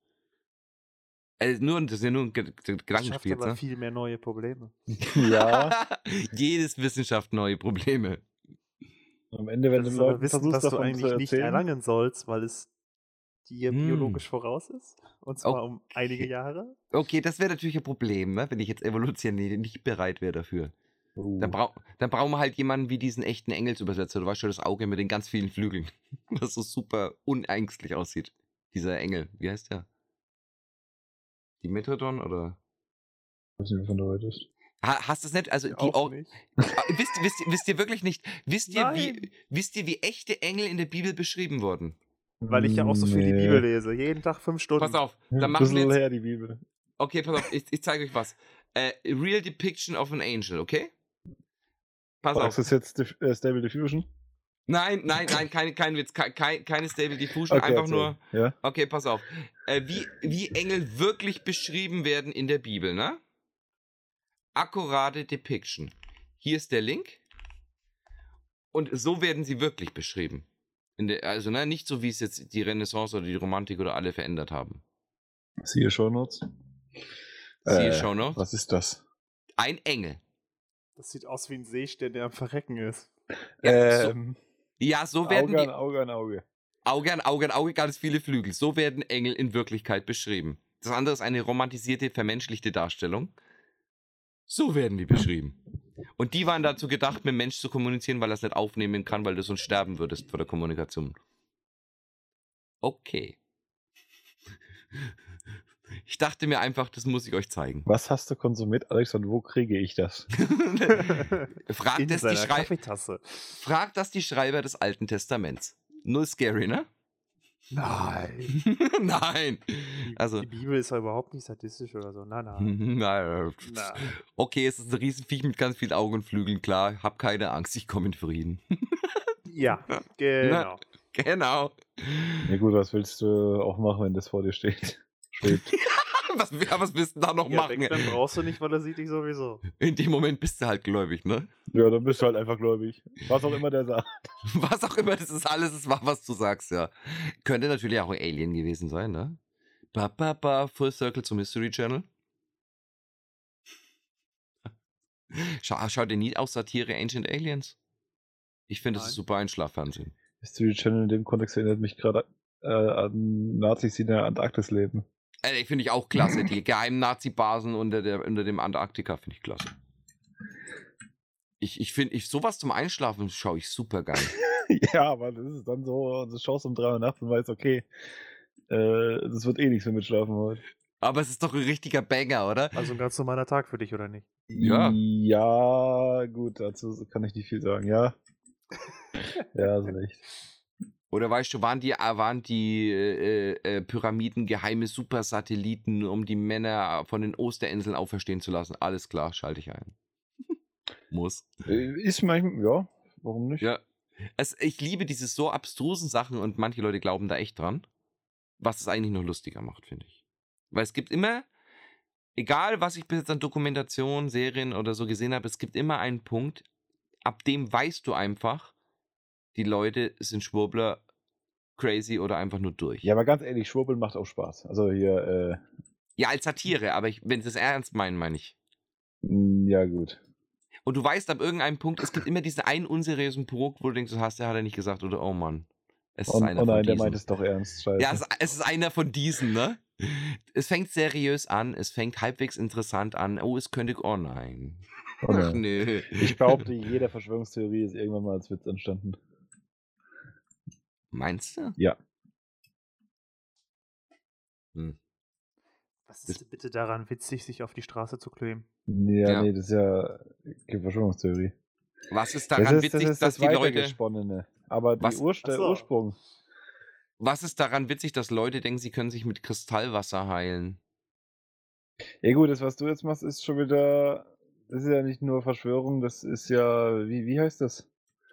Also nur, das ist ja nur ein Ge Ge Das schafft Gedankenspiel, aber ne? viel mehr neue Probleme. Ja, Jedes Wissenschaft neue Probleme. am Ende, wenn das du Leuten Wissen, versuchst, was du eigentlich nicht erlangen sollst, weil es dir Hm. biologisch voraus ist. Und zwar um einige Jahre. Okay, das wäre natürlich ein Problem, ne? wenn ich jetzt evolutionär nicht bereit wäre dafür. Uh, Dann, brau dann brauchen wir halt jemanden wie diesen echten Engelsübersetzer. Du weißt schon, das Auge mit den ganz vielen Flügeln. Das so super unängstlich aussieht. Dieser Engel. Wie heißt der? Die Metrodon oder? weiß nicht, wovon du redest. Ha hast du es nicht? Also, die Auch Au nicht. Wisst, wisst, ihr- wisst ihr wirklich nicht? Wisst ihr, wie, wisst ihr, wie echte Engel in der Bibel beschrieben wurden? Weil ich ja auch so viel die Nee. Bibel lese. Jeden Tag fünf Stunden. Pass auf, dann machen wir jetzt. her, die Bibel. Okay, pass auf, ich, ich zeige euch was. Äh, real Depiction of an Angel, okay? Pass Sagst auf. du jetzt Dif äh, Stable Diffusion? Nein, nein, nein, keine, kein Witz, ke- keine, Stable Diffusion, Okay, einfach erzähl. nur. Ja? Okay, pass auf. Äh, wie, wie Engel wirklich beschrieben werden in der Bibel, ne? Akkurate Depiction. Hier ist der Link. Und so werden sie wirklich beschrieben. In der, also, ne, nicht so, wie es jetzt die Renaissance oder die Romantik oder alle verändert haben. Siehe Shownotes. Siehe Äh, Shownotes. Was ist das? Ein Engel. Das sieht aus wie ein Seestern, der am Verrecken ist. Ja, so, ähm, ja, so werden Auge die an Auge an Auge. Auge an Auge an Auge ganz viele Flügel. So werden Engel in Wirklichkeit beschrieben. Das andere ist eine romantisierte, vermenschlichte Darstellung. So werden die beschrieben. Und die waren dazu gedacht, mit dem Mensch zu kommunizieren, weil er es nicht aufnehmen kann, weil du sonst sterben würdest vor der Kommunikation. Okay. Ich dachte mir einfach, das muss ich euch zeigen. Was hast du konsumiert, Alex, und wo kriege ich das? Fragt In das, die Schrei Kaffeetasse. fragt das die Schreiber des Alten Testaments. Null scary, ne? Nein. Nein. Die, Also- die Bibel ist ja überhaupt nicht sadistisch oder so. Nein, nein. Na, Na. Okay, es ist ein Riesenviech mit ganz vielen Augen und Flügeln, klar. Hab keine Angst, ich komme in Frieden. Ja, genau. genau. Ja gut, was willst du auch machen, wenn das vor dir steht? Schwebt. was, ja, was willst du da noch Ja, machen? Dann brauchst du nicht, weil er sieht dich sowieso. In dem Moment bist du halt gläubig, ne? Ja, dann bist du halt einfach gläubig. Was auch immer der sagt. Was auch immer, das ist alles ist wahr, was du sagst, ja. Könnte natürlich auch ein Alien gewesen sein, ne? Ba, ba, ba, Full Circle zum Mystery Channel. Schau, schau dir nie aus Satire Ancient Aliens. Ich finde, das ist super Einschlaffernsehen. History Channel in dem Kontext erinnert mich gerade äh, an Nazis, die in der Antarktis leben. Äh, finde ich auch klasse. Die geheimen Nazi-Basen unter, der, unter dem Antarktika finde ich klasse. Ich, ich finde, ich, sowas zum Einschlafen schaue ich super geil. ja, aber das ist dann so, du schaust um drei Uhr nachts und weißt, okay, äh, das wird eh nichts mehr mit Schlafen heute. Aber es ist doch ein richtiger Banger, oder? Also ein ganz normaler Tag für dich, oder nicht? Ja. Ja, gut, dazu kann ich nicht viel sagen, ja. ja, also echt. Oder weißt du, waren die, äh, waren die äh, äh, Pyramiden geheime Supersatelliten, um die Männer von den Osterinseln auferstehen zu lassen? Alles klar, schalte ich ein. Muss. Äh, Ist manchmal, ja, warum nicht? Ja. Es, ich liebe diese so abstrusen Sachen und manche Leute glauben da echt dran. Was es eigentlich noch lustiger macht, finde ich. Weil es gibt immer, egal was ich bis jetzt an Dokumentation, Serien oder so gesehen habe, es gibt immer einen Punkt, ab dem weißt du einfach, die Leute sind Schwurbler, crazy oder einfach nur durch. Ja, aber ganz ehrlich, Schwurbeln macht auch Spaß. Also hier, äh, Ja, als Satire, aber ich, wenn sie es ernst meinen, meine ich. mh, ja gut. Und du weißt ab irgendeinem Punkt, es gibt immer diesen einen unseriösen Punkt, wo du denkst, du hast, der hat er nicht gesagt oder oh Mann. Es ist Und, einer oh nein, von der diesen. meint es doch ernst. Scheiße. Ja, es, es ist einer von diesen, ne? Es fängt seriös an, es fängt halbwegs interessant an. Oh, es könnte. Oh nein. Oh Ach nein. nö. Ich behaupte, jede Verschwörungstheorie ist irgendwann mal als Witz entstanden. Meinst du? Ja. Hm. Was ist denn bitte daran witzig, sich auf die Straße zu kleben? Ja, Ja. nee, das ist ja Verschwörungstheorie. Was ist daran das ist, witzig, das ist dass das die Leute. Aber die Was- Ur der so. Ursprung. Was ist daran witzig, dass Leute denken, sie können sich mit Kristallwasser heilen? Ja gut, das, was du jetzt machst, ist schon wieder. Das ist ja nicht nur Verschwörung, das ist ja. Wie, wie heißt das?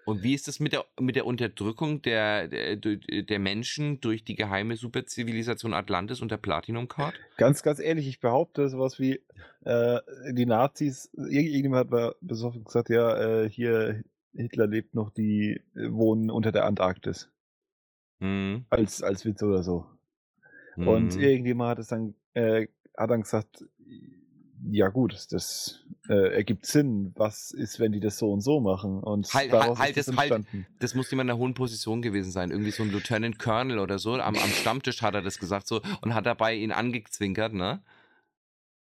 Und wie ist es mit der, mit der Unterdrückung der, der, der Menschen durch die geheime Superzivilisation Atlantis und der Platinum Card? Ganz, ganz ehrlich, ich behaupte sowas wie äh, die Nazis. ir- Irgendjemand hat mal besoffen gesagt, ja, äh, hier Hitler lebt noch, die äh, wohnen unter der Antarktis. Hm. Als, als Witz oder so. Und hm. irgendjemand hat es dann, äh, hat dann gesagt, ja gut, das, äh, ergibt Sinn. Was ist, wenn die das so und so machen? Und Halt- halt- ist das halt- halt-. Das muss jemand in einer hohen Position gewesen sein. Irgendwie so ein Lieutenant Colonel oder so. Am, am Stammtisch hat er das gesagt so und hat dabei ihn angezwinkert, ne?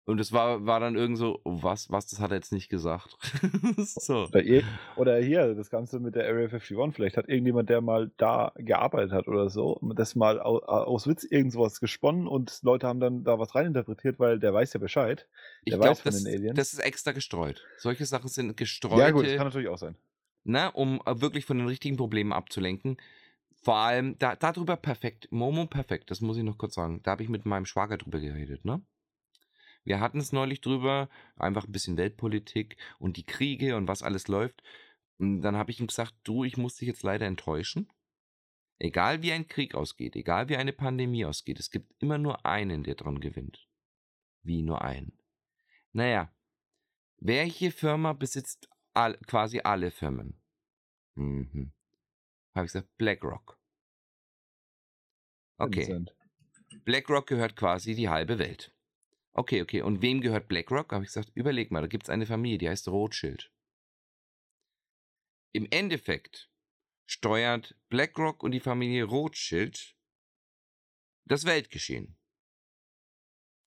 Und es war, war dann irgend so, oh, was, was, das hat er jetzt nicht gesagt. so. Oder, ir- oder hier, das Ganze mit der Area 51, vielleicht hat irgendjemand, der mal da gearbeitet hat oder so, das mal au, aus Witz irgendwas gesponnen und Leute haben dann da was reininterpretiert, weil der weiß ja Bescheid. Ich Der glaube, weiß von das, das ist extra gestreut. Solche Sachen sind gestreute, Ja gut, das kann natürlich auch sein. ne, um äh, wirklich von den richtigen Problemen abzulenken. Vor allem, da, darüber perfekt, Momo perfekt, das muss ich noch kurz sagen. Da habe ich mit meinem Schwager drüber geredet, ne? Wir hatten es neulich drüber, einfach ein bisschen Weltpolitik und die Kriege und was alles läuft. Und dann habe ich ihm gesagt, du, ich muss dich jetzt leider enttäuschen. Egal wie ein Krieg ausgeht, egal wie eine Pandemie ausgeht, es gibt immer nur einen, der dran gewinnt. Wie nur einen. Naja, welche Firma besitzt all, quasi alle Firmen? Mhm. Habe ich gesagt, BlackRock. Okay. BlackRock gehört quasi die halbe Welt. Okay, okay. Und wem gehört BlackRock? Habe ich gesagt, überleg mal, da gibt es eine Familie, die heißt Rothschild. Im Endeffekt steuert BlackRock und die Familie Rothschild das Weltgeschehen.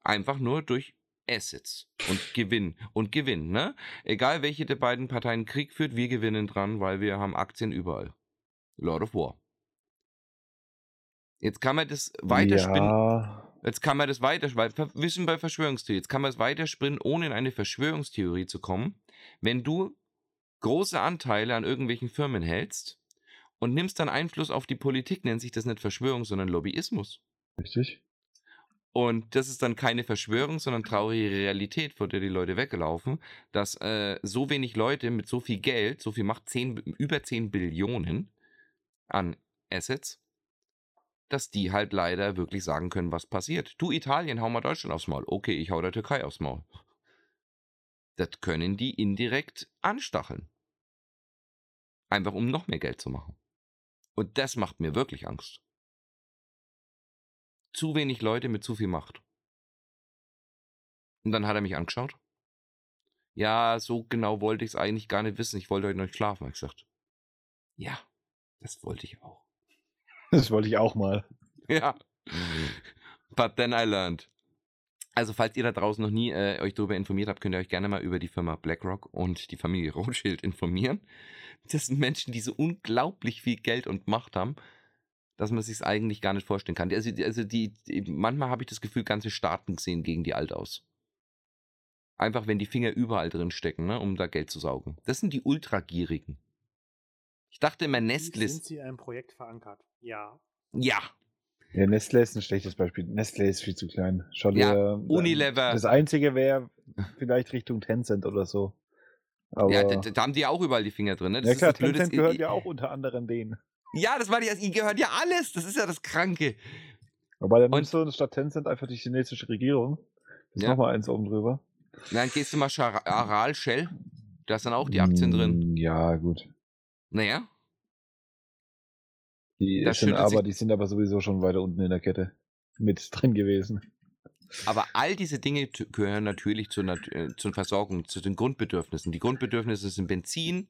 Einfach nur durch Assets und Gewinn. Und Gewinn, ne? Egal welche der beiden Parteien Krieg führt, wir gewinnen dran, weil wir haben Aktien überall. Lord of War. Jetzt kann man das weiterspinnen. Ja, Jetzt kann man das weiter, weil wir sind bei Verschwörungstheorie. Jetzt kann man es weiterspinnen, ohne in eine Verschwörungstheorie zu kommen. Wenn du große Anteile an irgendwelchen Firmen hältst und nimmst dann Einfluss auf die Politik, nennt sich das nicht Verschwörung, sondern Lobbyismus. richtig. Und das ist dann keine Verschwörung, sondern traurige Realität, vor der die Leute weglaufen, dass äh, so wenig Leute mit so viel Geld, so viel Macht, 10, über 10 Billionen an Assets, dass die halt leider wirklich sagen können, was passiert. Du Italien, hau mal Deutschland aufs Maul. Okay, ich hau der Türkei aufs Maul. Das können die indirekt anstacheln. Einfach um noch mehr Geld zu machen. Und das macht mir wirklich Angst. Zu wenig Leute mit zu viel Macht. Und dann hat er mich angeschaut. Ja, so genau wollte ich es eigentlich gar nicht wissen. Ich wollte heute noch nicht schlafen, habe ich gesagt. Ja, das wollte ich auch. Das wollte ich auch mal. Ja. But then I learned. Also, falls ihr da draußen noch nie äh, euch darüber informiert habt, könnt ihr euch gerne mal über die Firma BlackRock und die Familie Rothschild informieren. Das sind Menschen, die so unglaublich viel Geld und Macht haben, dass man sich eigentlich gar nicht vorstellen kann. Also, also die manchmal habe ich das Gefühl, ganze Staaten sehen gegen die alt aus. Einfach, wenn die Finger überall drin stecken, ne, um da Geld zu saugen. Das sind die Ultragierigen. Ich dachte immer, Nestle. Sind Sie in einem Projekt verankert? Ja. Ja. Ja, Nestle ist ein schlechtes Beispiel. Nestle ist viel zu klein. Schau dir, Ja, ähm, Unilever. Das einzige wäre vielleicht Richtung Tencent oder so. Aber, ja, ja, da, da haben die auch überall die Finger drin. Ne? Das klar, ist ein blödes- Tencent gehört ja auch unter anderem denen. Ja, das war die, ihr gehört ja alles. Das ist ja das Kranke. Aber dann Und- nimmst du statt Tencent einfach die chinesische Regierung. Ist Ja. nochmal eins oben drüber. Dann gehst du mal Aral Shell. Da ist dann auch die Aktien drin. Mm, Ja, gut. Naja, Die Da sind aber, die sind aber sowieso schon weiter unten in der Kette mit drin gewesen. aber all diese Dinge gehören natürlich zur, Nat äh, zur Versorgung, zu den Grundbedürfnissen. Die Grundbedürfnisse sind Benzin,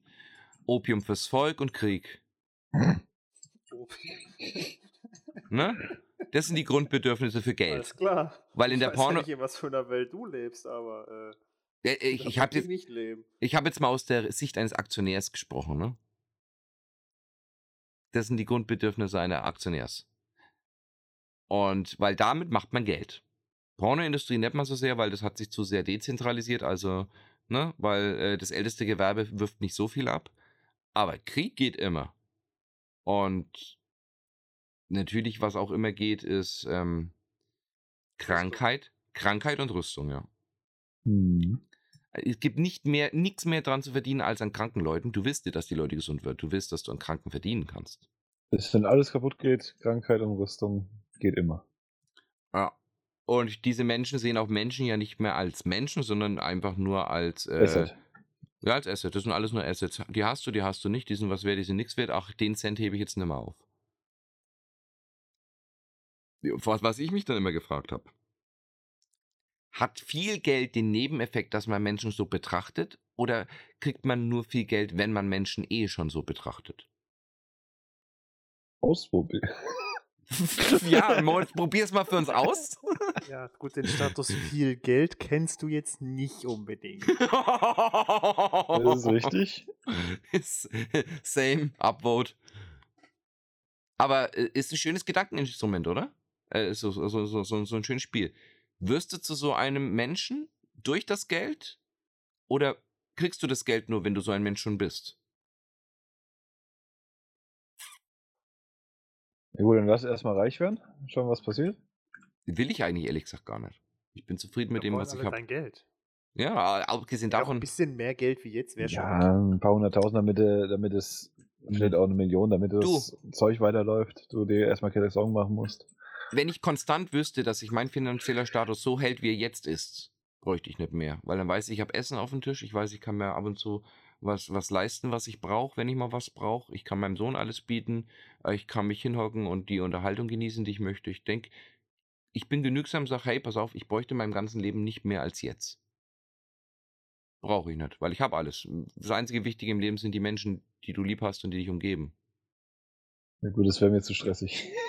Opium fürs Volk und Krieg. Ne? Das sind die Grundbedürfnisse für Geld. Alles klar. Weil in ich der weiß Porno. Ja nicht, was für einer Welt du lebst, aber Äh, äh, ich da ich habe jetzt, ich hab jetzt mal aus der Sicht eines Aktionärs gesprochen. Ne? Das sind die Grundbedürfnisse einer Aktionärs. Und weil damit macht man Geld. Pornoindustrie nennt man so sehr, weil das hat sich zu sehr dezentralisiert, also, ne, weil äh, das älteste Gewerbe wirft nicht so viel ab. Aber Krieg geht immer. Und natürlich, was auch immer geht, ist ähm, Krankheit, Krankheit und Rüstung, ja. Hm. Es gibt nicht mehr, nichts mehr dran zu verdienen als an kranken Leuten. Du willst dir, dass die Leute gesund werden. Du willst, dass du an Kranken verdienen kannst. Bis wenn alles kaputt geht, Krankheit und Rüstung geht immer. Ja. Und diese Menschen sehen auch Menschen ja nicht mehr als Menschen, sondern einfach nur als äh, Asset. Ja, als Asset. Das sind alles nur Assets. Die hast du, die hast du nicht. Die sind was wert, die sind nichts wert. Ach, den Cent hebe ich jetzt nicht mehr auf. Was, was ich mich dann immer gefragt habe. Hat viel Geld den Nebeneffekt, dass man Menschen so betrachtet? Oder kriegt man nur viel Geld, wenn man Menschen eh schon so betrachtet? Ausprobieren. ja, Moritz, probier's mal für uns aus. Ja, gut, den Status viel Geld kennst du jetzt nicht unbedingt. Das ist richtig. Ist- Same, Upvote. Aber äh, ist ein schönes Gedankeninstrument, oder? Äh, so, so, so, so ein schönes Spiel. Wirst du zu so einem Menschen durch das Geld? Oder kriegst du das Geld nur, wenn du so ein Mensch schon bist? Ja gut, dann lass erstmal reich werden. Schauen, was passiert. Will ich eigentlich ehrlich gesagt gar nicht. Ich bin zufrieden mit dem, was ich habe. Dein Geld. Ja, abgesehen auch ein davon. bisschen mehr Geld wie jetzt wäre schon. Ja, ein paar hunderttausend, damit, äh, damit es, vielleicht auch eine Million, damit das Zeug weiterläuft, du dir erstmal keine Sorgen machen musst. Wenn ich konstant wüsste, dass sich mein finanzieller Status so hält, wie er jetzt ist, bräuchte ich nicht mehr. Weil dann weiß ich, ich habe Essen auf dem Tisch, ich weiß, ich kann mir ab und zu was, was leisten, was ich brauche, wenn ich mal was brauche. Ich kann meinem Sohn alles bieten, äh, ich kann mich hinhocken und die Unterhaltung genießen, die ich möchte. Ich denke, ich bin genügsam, sage, hey, pass auf, ich bräuchte in meinem ganzen Leben nicht mehr als jetzt. Brauche ich nicht, weil ich habe alles. Das einzige Wichtige im Leben sind die Menschen, die du lieb hast und die dich umgeben. Ja gut, das wäre mir zu stressig.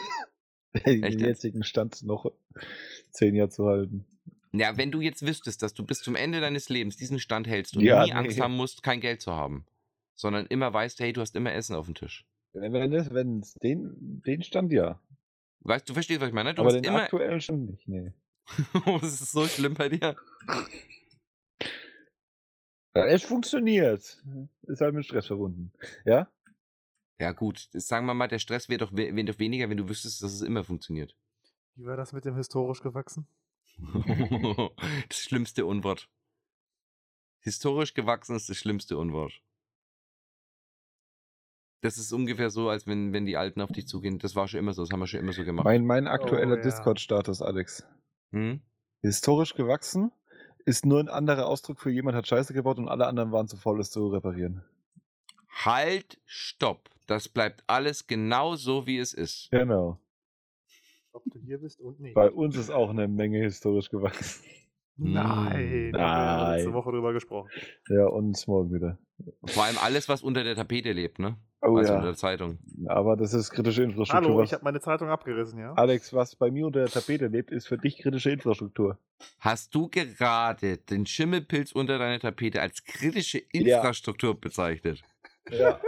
Den Echt jetzigen Stand noch zehn Jahre zu halten. Ja, wenn du jetzt wüsstest, dass du bis zum Ende deines Lebens diesen Stand hältst und Ja, nie Angst nee. haben musst, kein Geld zu haben, sondern immer weißt, hey, du hast immer Essen auf dem Tisch. Wenn es wenn es den, den Stand ja. Weißt du, verstehst, was ich meine? Du Aber hast den immer. aktuellen Stand nicht, nee. das ist so schlimm bei dir. Ja, es funktioniert. Ist halt mit Stress verbunden. Ja? Ja, gut, sagen wir mal, der Stress wäre doch, wär doch weniger, wenn du wüsstest, dass es immer funktioniert. Wie war das mit dem historisch gewachsen? das schlimmste Unwort. Historisch gewachsen ist das schlimmste Unwort. Das ist ungefähr so, als wenn, wenn die Alten auf dich zugehen. Das war schon immer so, das haben wir schon immer so gemacht. Mein, mein aktueller Oh, ja. Discord-Status, Alex. Hm? Historisch gewachsen ist nur ein anderer Ausdruck für jemand hat Scheiße gebaut und alle anderen waren zu faul, es zu reparieren. Halt, stopp. Das bleibt alles genau so, wie es ist. Genau. Ob du hier bist und nicht. Bei uns ist auch eine Menge historisch gewachsen. Nein, da haben wir letzte Nein. Woche drüber gesprochen. Ja, und morgen wieder. Vor allem alles, was unter der Tapete lebt, ne? Oh also ja. unter der Zeitung. Aber das ist kritische Infrastruktur. Hallo, ich habe meine Zeitung abgerissen, ja? Alex, was bei mir unter der Tapete lebt, ist für dich kritische Infrastruktur. Hast du gerade den Schimmelpilz unter deiner Tapete als kritische Ja. Infrastruktur bezeichnet? Ja.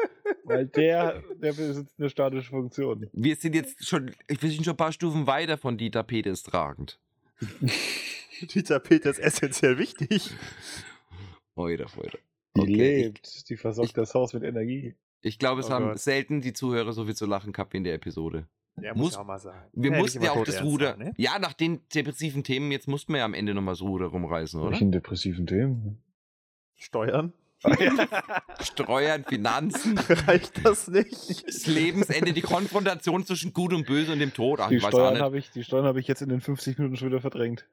Weil der, der besitzt eine statische Funktion. Wir sind jetzt schon, wir sind schon ein paar Stufen weiter von die Tapete ist tragend. Die Tapete ist essentiell wichtig. Heute, heute. Die Okay, lebt, die versorgt das Haus mit Energie. Ich glaube, es Oh haben Gott. selten die Zuhörer so viel zu lachen gehabt wie in der Episode. Ja, Muss- muss ja auch mal sein. Wir Ja, mussten ja auch das Ruder. sein, ne? Ja, nach den depressiven Themen, jetzt mussten wir ja am Ende nochmal das Ruder rumreißen, oder? Welchen depressiven Themen? Steuern? Steuern, Finanzen, Reicht das nicht? das Lebensende, die Konfrontation zwischen Gut und Böse und dem Tod. Ach, Die Steuern habe ich, die Steuern habe ich jetzt in den 50 Minuten schon wieder verdrängt.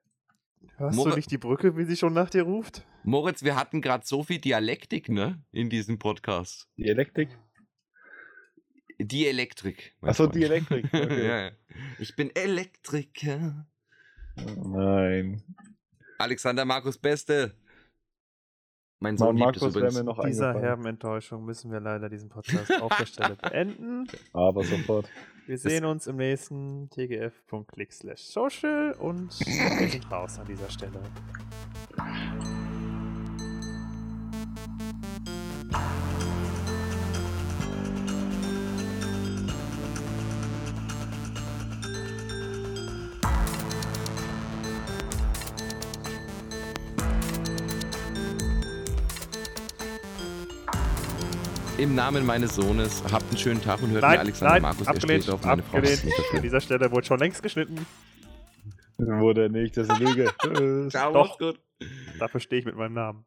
Hörst Mor- du nicht die Brücke, wie sie schon nach dir ruft? Moritz, wir hatten gerade so viel Dialektik, ne? In diesem Podcast. Die Elektrik? Die Elektrik. Achso, Freund. die Elektrik. Okay. ja, ja. Ich bin Elektriker. Nein. Alexander Markus Beste. Mein Sohn Mann, liebt es Markus übrigens. mir noch Dieser herben Enttäuschung müssen wir leider diesen Podcast auf der Stelle beenden. Aber sofort. Wir sehen uns im nächsten tgf.click slash social und wir sind raus an dieser Stelle. Im Namen meines Sohnes, habt einen schönen Tag und hört mir Nein, Alexander nein, Markus, er abgelehnt, steht auf meine Frau. abgelehnt. An dieser Stelle wurde schon längst geschnitten. Wurde nicht, das ist eine Lüge. Tschüss. Ciao, Doch. gut. Dafür stehe ich mit meinem Namen.